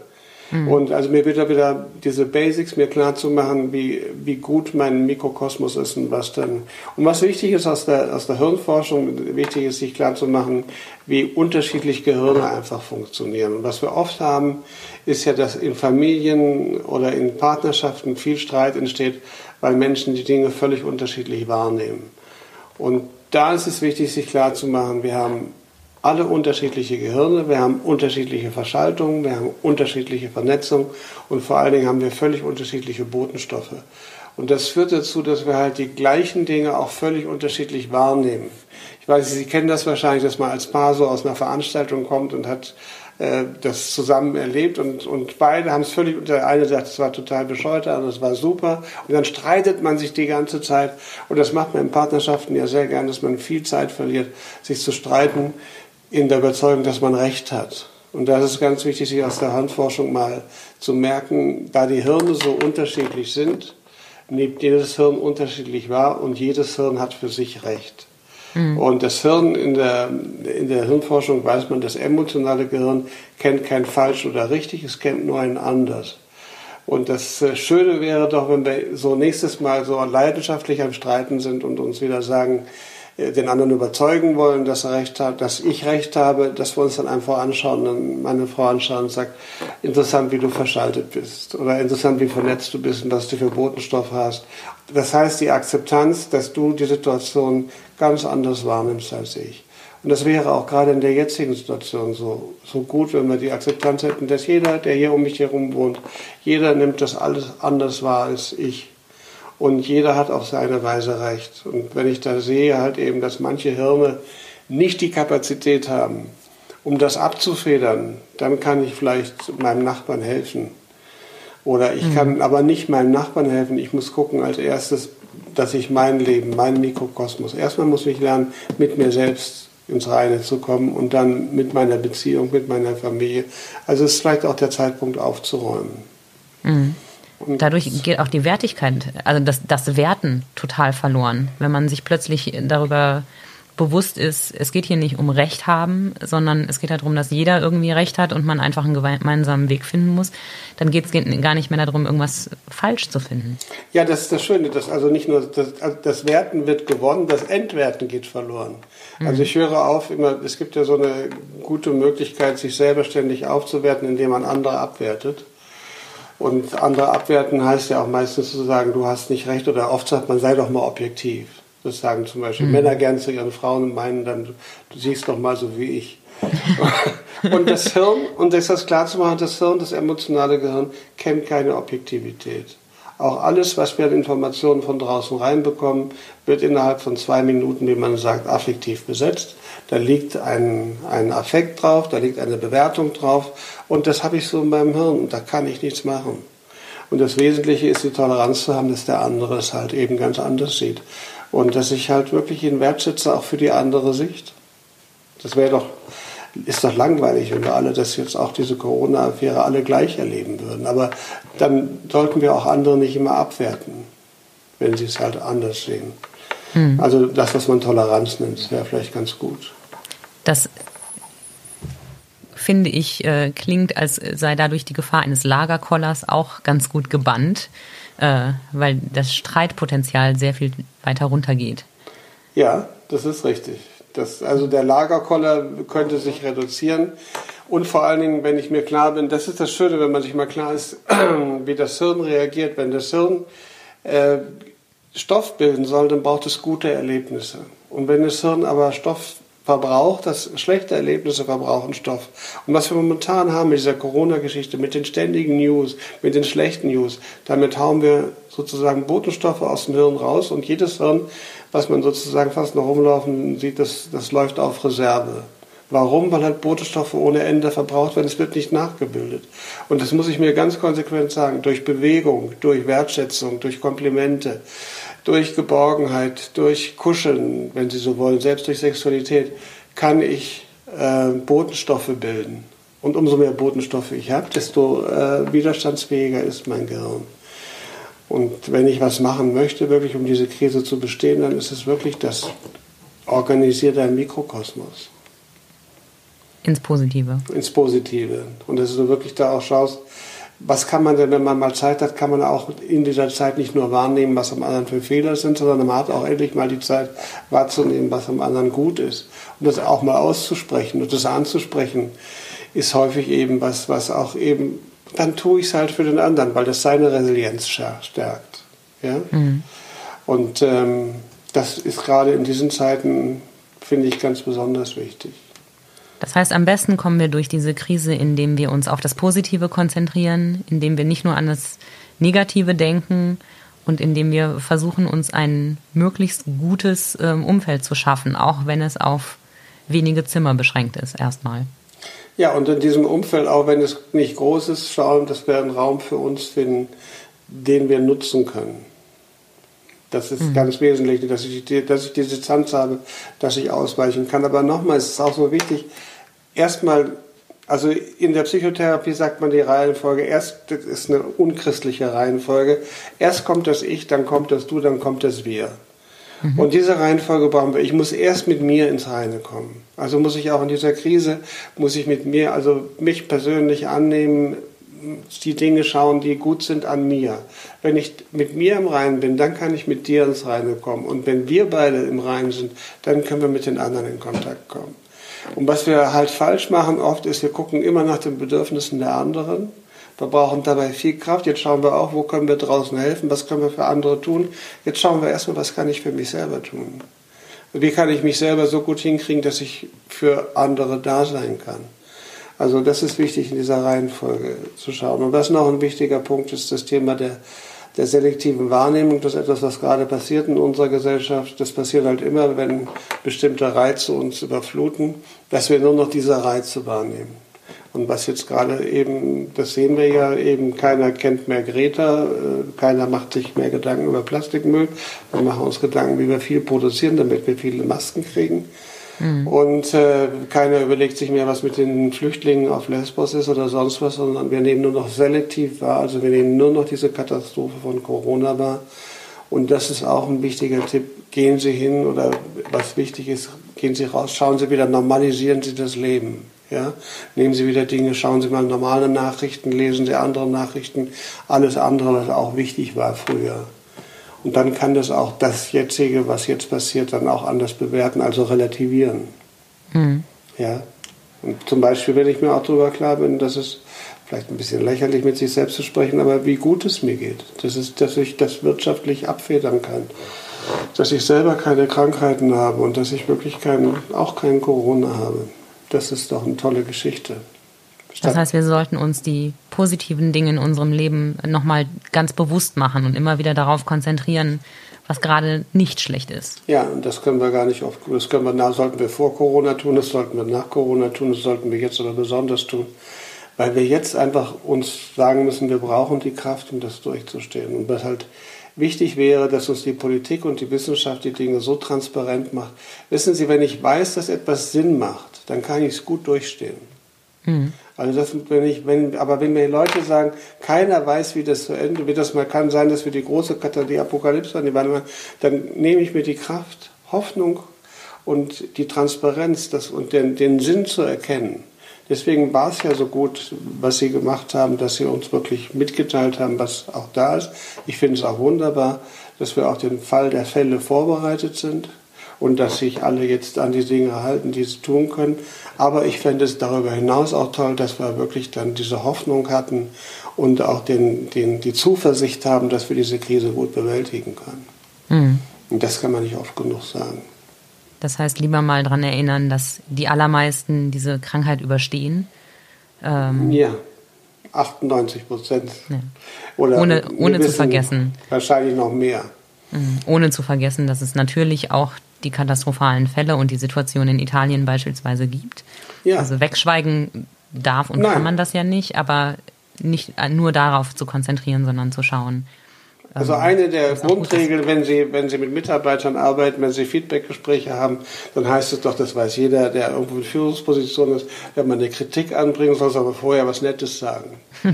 Mhm. Und also mir wieder wieder diese Basics mir klar zu machen, wie, wie gut mein Mikrokosmos ist und was dann. Und was wichtig ist aus der, aus der Hirnforschung, wichtig ist, sich klar zu machen, wie unterschiedlich Gehirne einfach funktionieren. Und was wir oft haben, ist ja, dass in Familien oder in Partnerschaften viel Streit entsteht, weil Menschen die Dinge völlig unterschiedlich wahrnehmen. Und da ist es wichtig, sich klarzumachen, wir haben alle unterschiedliche Gehirne, wir haben unterschiedliche Verschaltungen, wir haben unterschiedliche Vernetzung und vor allen Dingen haben wir völlig unterschiedliche Botenstoffe. Und das führt dazu, dass wir halt die gleichen Dinge auch völlig unterschiedlich wahrnehmen. Ich weiß, Sie kennen das wahrscheinlich, dass man als Paar so aus einer Veranstaltung kommt und hat äh, das zusammen erlebt und, und beide haben es völlig, der eine sagt, es war total bescheuert, der andere, es war super. Und dann streitet man sich die ganze Zeit. Und das macht man in Partnerschaften ja sehr gern, dass man viel Zeit verliert, sich zu streiten, in der Überzeugung, dass man Recht hat. Und das ist ganz wichtig, sich aus der Handforschung mal zu merken, da die Hirne so unterschiedlich sind, nimmt jedes Hirn unterschiedlich wahr und jedes Hirn hat für sich Recht. Mhm. Und das Hirn in der, in der Hirnforschung weiß man, das emotionale Gehirn kennt kein falsch oder richtig, es kennt nur ein anders. Und das äh, Schöne wäre doch, wenn wir so nächstes Mal so leidenschaftlich am Streiten sind und uns wieder sagen, den anderen überzeugen wollen, dass er recht hat, dass ich recht habe, dass wir uns dann einfach anschauen und meine Frau anschauen und sagt, interessant, wie du verschaltet bist oder interessant, wie vernetzt du bist und was du für Botenstoff hast. Das heißt, die Akzeptanz, dass du die Situation ganz anders wahrnimmst als ich. Und das wäre auch gerade in der jetzigen Situation so, so gut, wenn wir die Akzeptanz hätten, dass jeder, der hier um mich herum wohnt, jeder nimmt das alles anders wahr als ich. Und jeder hat auf seine Weise recht. Und wenn ich da sehe halt eben, dass manche Hirne nicht die Kapazität haben, um das abzufedern, dann kann ich vielleicht meinem Nachbarn helfen. Oder ich kann mhm. aber nicht meinem Nachbarn helfen. Ich muss gucken als erstes, dass ich mein Leben, meinen Mikrokosmos, erstmal muss ich lernen, mit mir selbst ins Reine zu kommen und dann mit meiner Beziehung, mit meiner Familie. Also es ist vielleicht auch der Zeitpunkt aufzuräumen. Mhm. Dadurch geht auch die Wertigkeit, also das, das Werten total verloren. Wenn man sich plötzlich darüber bewusst ist, es geht hier nicht um Recht haben, sondern es geht darum, dass jeder irgendwie Recht hat und man einfach einen gemeinsamen Weg finden muss, dann geht es gar nicht mehr darum, irgendwas falsch zu finden. Ja, das ist das Schöne, dass also nicht nur das, also das Werten wird gewonnen, das Entwerten geht verloren. Mhm. Also ich höre auf immer, es gibt ja so eine gute Möglichkeit, sich selber ständig aufzuwerten, indem man andere abwertet. Und andere abwerten heißt ja auch meistens zu sagen, du hast nicht recht oder oft sagt man, sei doch mal objektiv. Das sagen zum Beispiel mhm. Männer gern zu ihren Frauen und meinen dann, du siehst doch mal so wie ich. und das Hirn, und das ist klar zu machen, das Hirn, das emotionale Gehirn, kennt keine Objektivität. Auch alles, was wir an Informationen von draußen reinbekommen, wird innerhalb von zwei Minuten, wie man sagt, affektiv besetzt. Da liegt ein, ein Affekt drauf, da liegt eine Bewertung drauf und das habe ich so in meinem Hirn da kann ich nichts machen. Und das Wesentliche ist die Toleranz zu haben, dass der andere es halt eben ganz anders sieht. Und dass ich halt wirklich ihn wertschätze, auch für die andere Sicht. Das wäre doch, ist doch langweilig, wenn wir alle das jetzt auch diese Corona-Affäre alle gleich erleben würden. Aber dann sollten wir auch andere nicht immer abwerten, wenn sie es halt anders sehen. Mhm. Also das, was man Toleranz nennt, wäre vielleicht ganz gut. Das finde ich, äh, klingt, als sei dadurch die Gefahr eines Lagerkollers auch ganz gut gebannt, äh, weil das Streitpotenzial sehr viel weiter runtergeht. Ja, das ist richtig. Das, also der Lagerkoller könnte sich reduzieren. Und vor allen Dingen, wenn ich mir klar bin, das ist das Schöne, wenn man sich mal klar ist, wie das Hirn reagiert. Wenn das Hirn äh, Stoff bilden soll, dann braucht es gute Erlebnisse. Und wenn das Hirn aber Stoff verbraucht, das schlechte Erlebnisse verbrauchen Stoff. Und was wir momentan haben mit dieser Corona-Geschichte, mit den ständigen News, mit den schlechten News, damit hauen wir sozusagen Botenstoffe aus dem Hirn raus und jedes Hirn, was man sozusagen fast noch rumlaufen sieht, das, das läuft auf Reserve. Warum? Weil halt Botenstoffe ohne Ende verbraucht werden, es wird nicht nachgebildet. Und das muss ich mir ganz konsequent sagen, durch Bewegung, durch Wertschätzung, durch Komplimente, durch Geborgenheit, durch Kuscheln, wenn Sie so wollen, selbst durch Sexualität, kann ich äh, Botenstoffe bilden. Und umso mehr Botenstoffe ich habe, desto äh, widerstandsfähiger ist mein Gehirn. Und wenn ich was machen möchte, wirklich um diese Krise zu bestehen, dann ist es wirklich das organisiert ein Mikrokosmos. Ins Positive. Ins Positive. Und dass du wirklich da auch schaust, was kann man denn, wenn man mal Zeit hat, kann man auch in dieser Zeit nicht nur wahrnehmen, was am anderen für Fehler sind, sondern man hat auch endlich mal die Zeit wahrzunehmen, was am anderen gut ist. Und das auch mal auszusprechen und das anzusprechen, ist häufig eben was, was auch eben, dann tue ich es halt für den anderen, weil das seine Resilienz stärkt. Ja? Mhm. Und ähm, das ist gerade in diesen Zeiten, finde ich, ganz besonders wichtig. Das heißt, am besten kommen wir durch diese Krise, indem wir uns auf das Positive konzentrieren, indem wir nicht nur an das Negative denken und indem wir versuchen, uns ein möglichst gutes ähm, Umfeld zu schaffen, auch wenn es auf wenige Zimmer beschränkt ist erstmal. Ja, und in diesem Umfeld, auch wenn es nicht groß ist, schauen, dass wir einen Raum für uns finden, den wir nutzen können. Das ist mhm. ganz wesentlich, dass ich, dass ich die Distanz habe, dass ich ausweichen kann. Aber nochmal, es ist auch so wichtig, erstmal, also in der Psychotherapie sagt man die Reihenfolge, erst das ist eine unchristliche Reihenfolge. Erst kommt das Ich, dann kommt das Du, dann kommt das Wir. Mhm. Und diese Reihenfolge brauchen wir. Ich muss erst mit mir ins Reine kommen. Also muss ich auch in dieser Krise, muss ich mit mir, also mich persönlich annehmen, die Dinge schauen, die gut sind an mir. Wenn ich mit mir im Reinen bin, dann kann ich mit dir ins Reine kommen. Und wenn wir beide im Reinen sind, dann können wir mit den anderen in Kontakt kommen. Und was wir halt falsch machen oft ist, wir gucken immer nach den Bedürfnissen der anderen. Wir brauchen dabei viel Kraft. Jetzt schauen wir auch, wo können wir draußen helfen, was können wir für andere tun. Jetzt schauen wir erstmal, was kann ich für mich selber tun. Wie kann ich mich selber so gut hinkriegen, dass ich für andere da sein kann. Also das ist wichtig in dieser Reihenfolge zu schauen. Und was noch ein wichtiger Punkt ist, das Thema der, der selektiven Wahrnehmung. Das ist etwas, was gerade passiert in unserer Gesellschaft. Das passiert halt immer, wenn bestimmte Reize uns überfluten, dass wir nur noch diese Reize wahrnehmen. Und was jetzt gerade eben, das sehen wir ja eben, keiner kennt mehr Greta, äh, keiner macht sich mehr Gedanken über Plastikmüll. Wir machen uns Gedanken, wie wir viel produzieren, damit wir viele Masken kriegen. Mhm. Und äh, keiner überlegt sich mehr, was mit den Flüchtlingen auf Lesbos ist oder sonst was, sondern wir nehmen nur noch selektiv wahr. Also wir nehmen nur noch diese Katastrophe von Corona wahr. Und das ist auch ein wichtiger Tipp. Gehen Sie hin oder was wichtig ist, gehen Sie raus, schauen Sie wieder, normalisieren Sie das Leben. Ja? Nehmen Sie wieder Dinge, schauen Sie mal normale Nachrichten, lesen Sie andere Nachrichten, alles andere, was auch wichtig war früher. Und dann kann das auch das jetzige, was jetzt passiert, dann auch anders bewerten, also relativieren. Mhm. Ja. Und zum Beispiel, wenn ich mir auch darüber klar bin, dass es vielleicht ein bisschen lächerlich mit sich selbst zu sprechen, aber wie gut es mir geht. Das ist, dass ich das wirtschaftlich abfedern kann. Dass ich selber keine Krankheiten habe und dass ich wirklich kein, auch kein Corona habe. Das ist doch eine tolle Geschichte. Das heißt, wir sollten uns die positiven Dinge in unserem Leben nochmal ganz bewusst machen und immer wieder darauf konzentrieren, was gerade nicht schlecht ist. Ja, und das können wir gar nicht oft. Das können wir, na, sollten wir vor Corona tun, das sollten wir nach Corona tun, das sollten wir jetzt aber besonders tun. Weil wir jetzt einfach uns sagen müssen, wir brauchen die Kraft, um das durchzustehen. Und was halt wichtig wäre, dass uns die Politik und die Wissenschaft die Dinge so transparent macht. Wissen Sie, wenn ich weiß, dass etwas Sinn macht, dann kann ich es gut durchstehen. Mhm. Also das, wenn ich, wenn, aber wenn mir Leute sagen, keiner weiß, wie das zu Ende wird, das mal kann sein, dass wir die große die Apokalypse an die Wand machen, dann nehme ich mir die Kraft, Hoffnung und die Transparenz das, und den, den Sinn zu erkennen. Deswegen war es ja so gut, was Sie gemacht haben, dass Sie uns wirklich mitgeteilt haben, was auch da ist. Ich finde es auch wunderbar, dass wir auch den Fall der Fälle vorbereitet sind und dass sich alle jetzt an die Dinge halten, die sie tun können. Aber ich fände es darüber hinaus auch toll, dass wir wirklich dann diese Hoffnung hatten und auch den, den, die Zuversicht haben, dass wir diese Krise gut bewältigen können. Mhm. Und das kann man nicht oft genug sagen. Das heißt, lieber mal daran erinnern, dass die allermeisten diese Krankheit überstehen. Ähm ja, 98 Prozent. Ja. ohne ohne zu vergessen. Wahrscheinlich noch mehr. Mhm. Ohne zu vergessen, dass es natürlich auch die katastrophalen Fälle und die Situation in Italien beispielsweise gibt. Ja. Also wegschweigen darf und Nein. kann man das ja nicht, aber nicht nur darauf zu konzentrieren, sondern zu schauen, also ähm, eine der Grundregeln, wenn Sie, wenn Sie mit Mitarbeitern arbeiten, wenn Sie Feedbackgespräche haben, dann heißt es doch, das weiß jeder, der irgendwo in Führungsposition ist, wenn man eine Kritik anbringen soll, soll man vorher was Nettes sagen.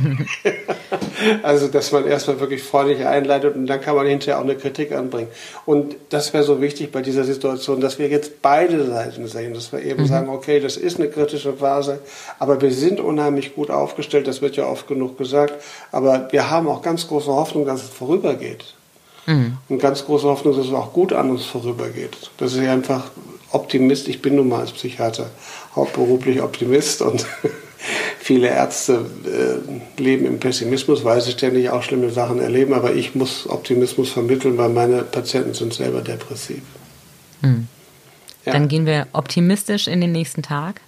also, dass man erstmal wirklich freundlich einleitet und dann kann man hinterher auch eine Kritik anbringen. Und das wäre so wichtig bei dieser Situation, dass wir jetzt beide Seiten sehen, dass wir eben mhm. sagen, okay, das ist eine kritische Phase, aber wir sind unheimlich gut aufgestellt, das wird ja oft genug gesagt, aber wir haben auch ganz große Hoffnung, dass es vorübergeht vorübergeht. Mhm. Und ganz große Hoffnung, dass es auch gut an uns vorübergeht. Das ist ja einfach Optimist. Ich bin nun mal als Psychiater hauptberuflich Optimist und viele Ärzte äh, leben im Pessimismus, weil sie ständig auch schlimme Sachen erleben. Aber ich muss Optimismus vermitteln, weil meine Patienten sind selber depressiv. Mhm. Ja. Dann gehen wir optimistisch in den nächsten Tag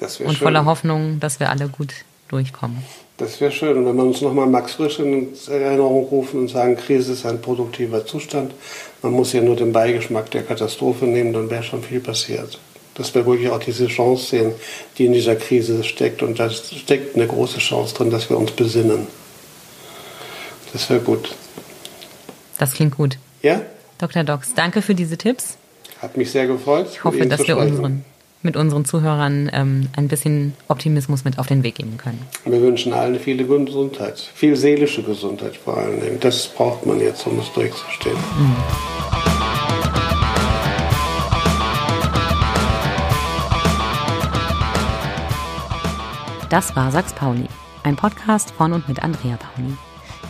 und schön. voller Hoffnung, dass wir alle gut durchkommen. Das wäre schön. Und wenn wir uns nochmal Max Frisch in Erinnerung rufen und sagen, Krise ist ein produktiver Zustand, man muss ja nur den Beigeschmack der Katastrophe nehmen, dann wäre schon viel passiert. dass wir wirklich auch diese Chance sehen, die in dieser Krise steckt. Und da steckt eine große Chance drin, dass wir uns besinnen. Das wäre gut. Das klingt gut. Ja? Dr. Dox, danke für diese Tipps. Hat mich sehr gefreut. Ich hoffe, dass wir unseren, mit unseren Zuhörern ähm, ein bisschen Optimismus mit auf den Weg geben können. Wir wünschen allen viele Gesundheit, viel seelische Gesundheit vor allen Dingen. Das braucht man jetzt, um es durchzustehen. Mhm. Das war Sachs Pauli, ein Podcast von und mit Andrea Pauli.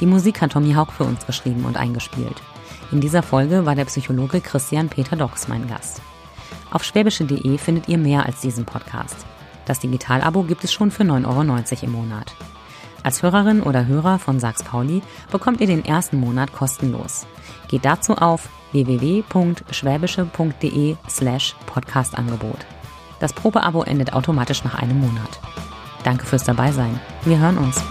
Die Musik hat Tommy Hauck für uns geschrieben und eingespielt. In dieser Folge war der Psychologe Christian Peter Dox mein Gast. Auf schwäbische.de findet ihr mehr als diesen Podcast. Das Digitalabo gibt es schon für 9,90 Euro im Monat. Als Hörerin oder Hörer von Sachs Pauli bekommt ihr den ersten Monat kostenlos. Geht dazu auf www.schwäbische.de slash Podcastangebot. Das Probeabo endet automatisch nach einem Monat. Danke fürs Dabeisein. Wir hören uns.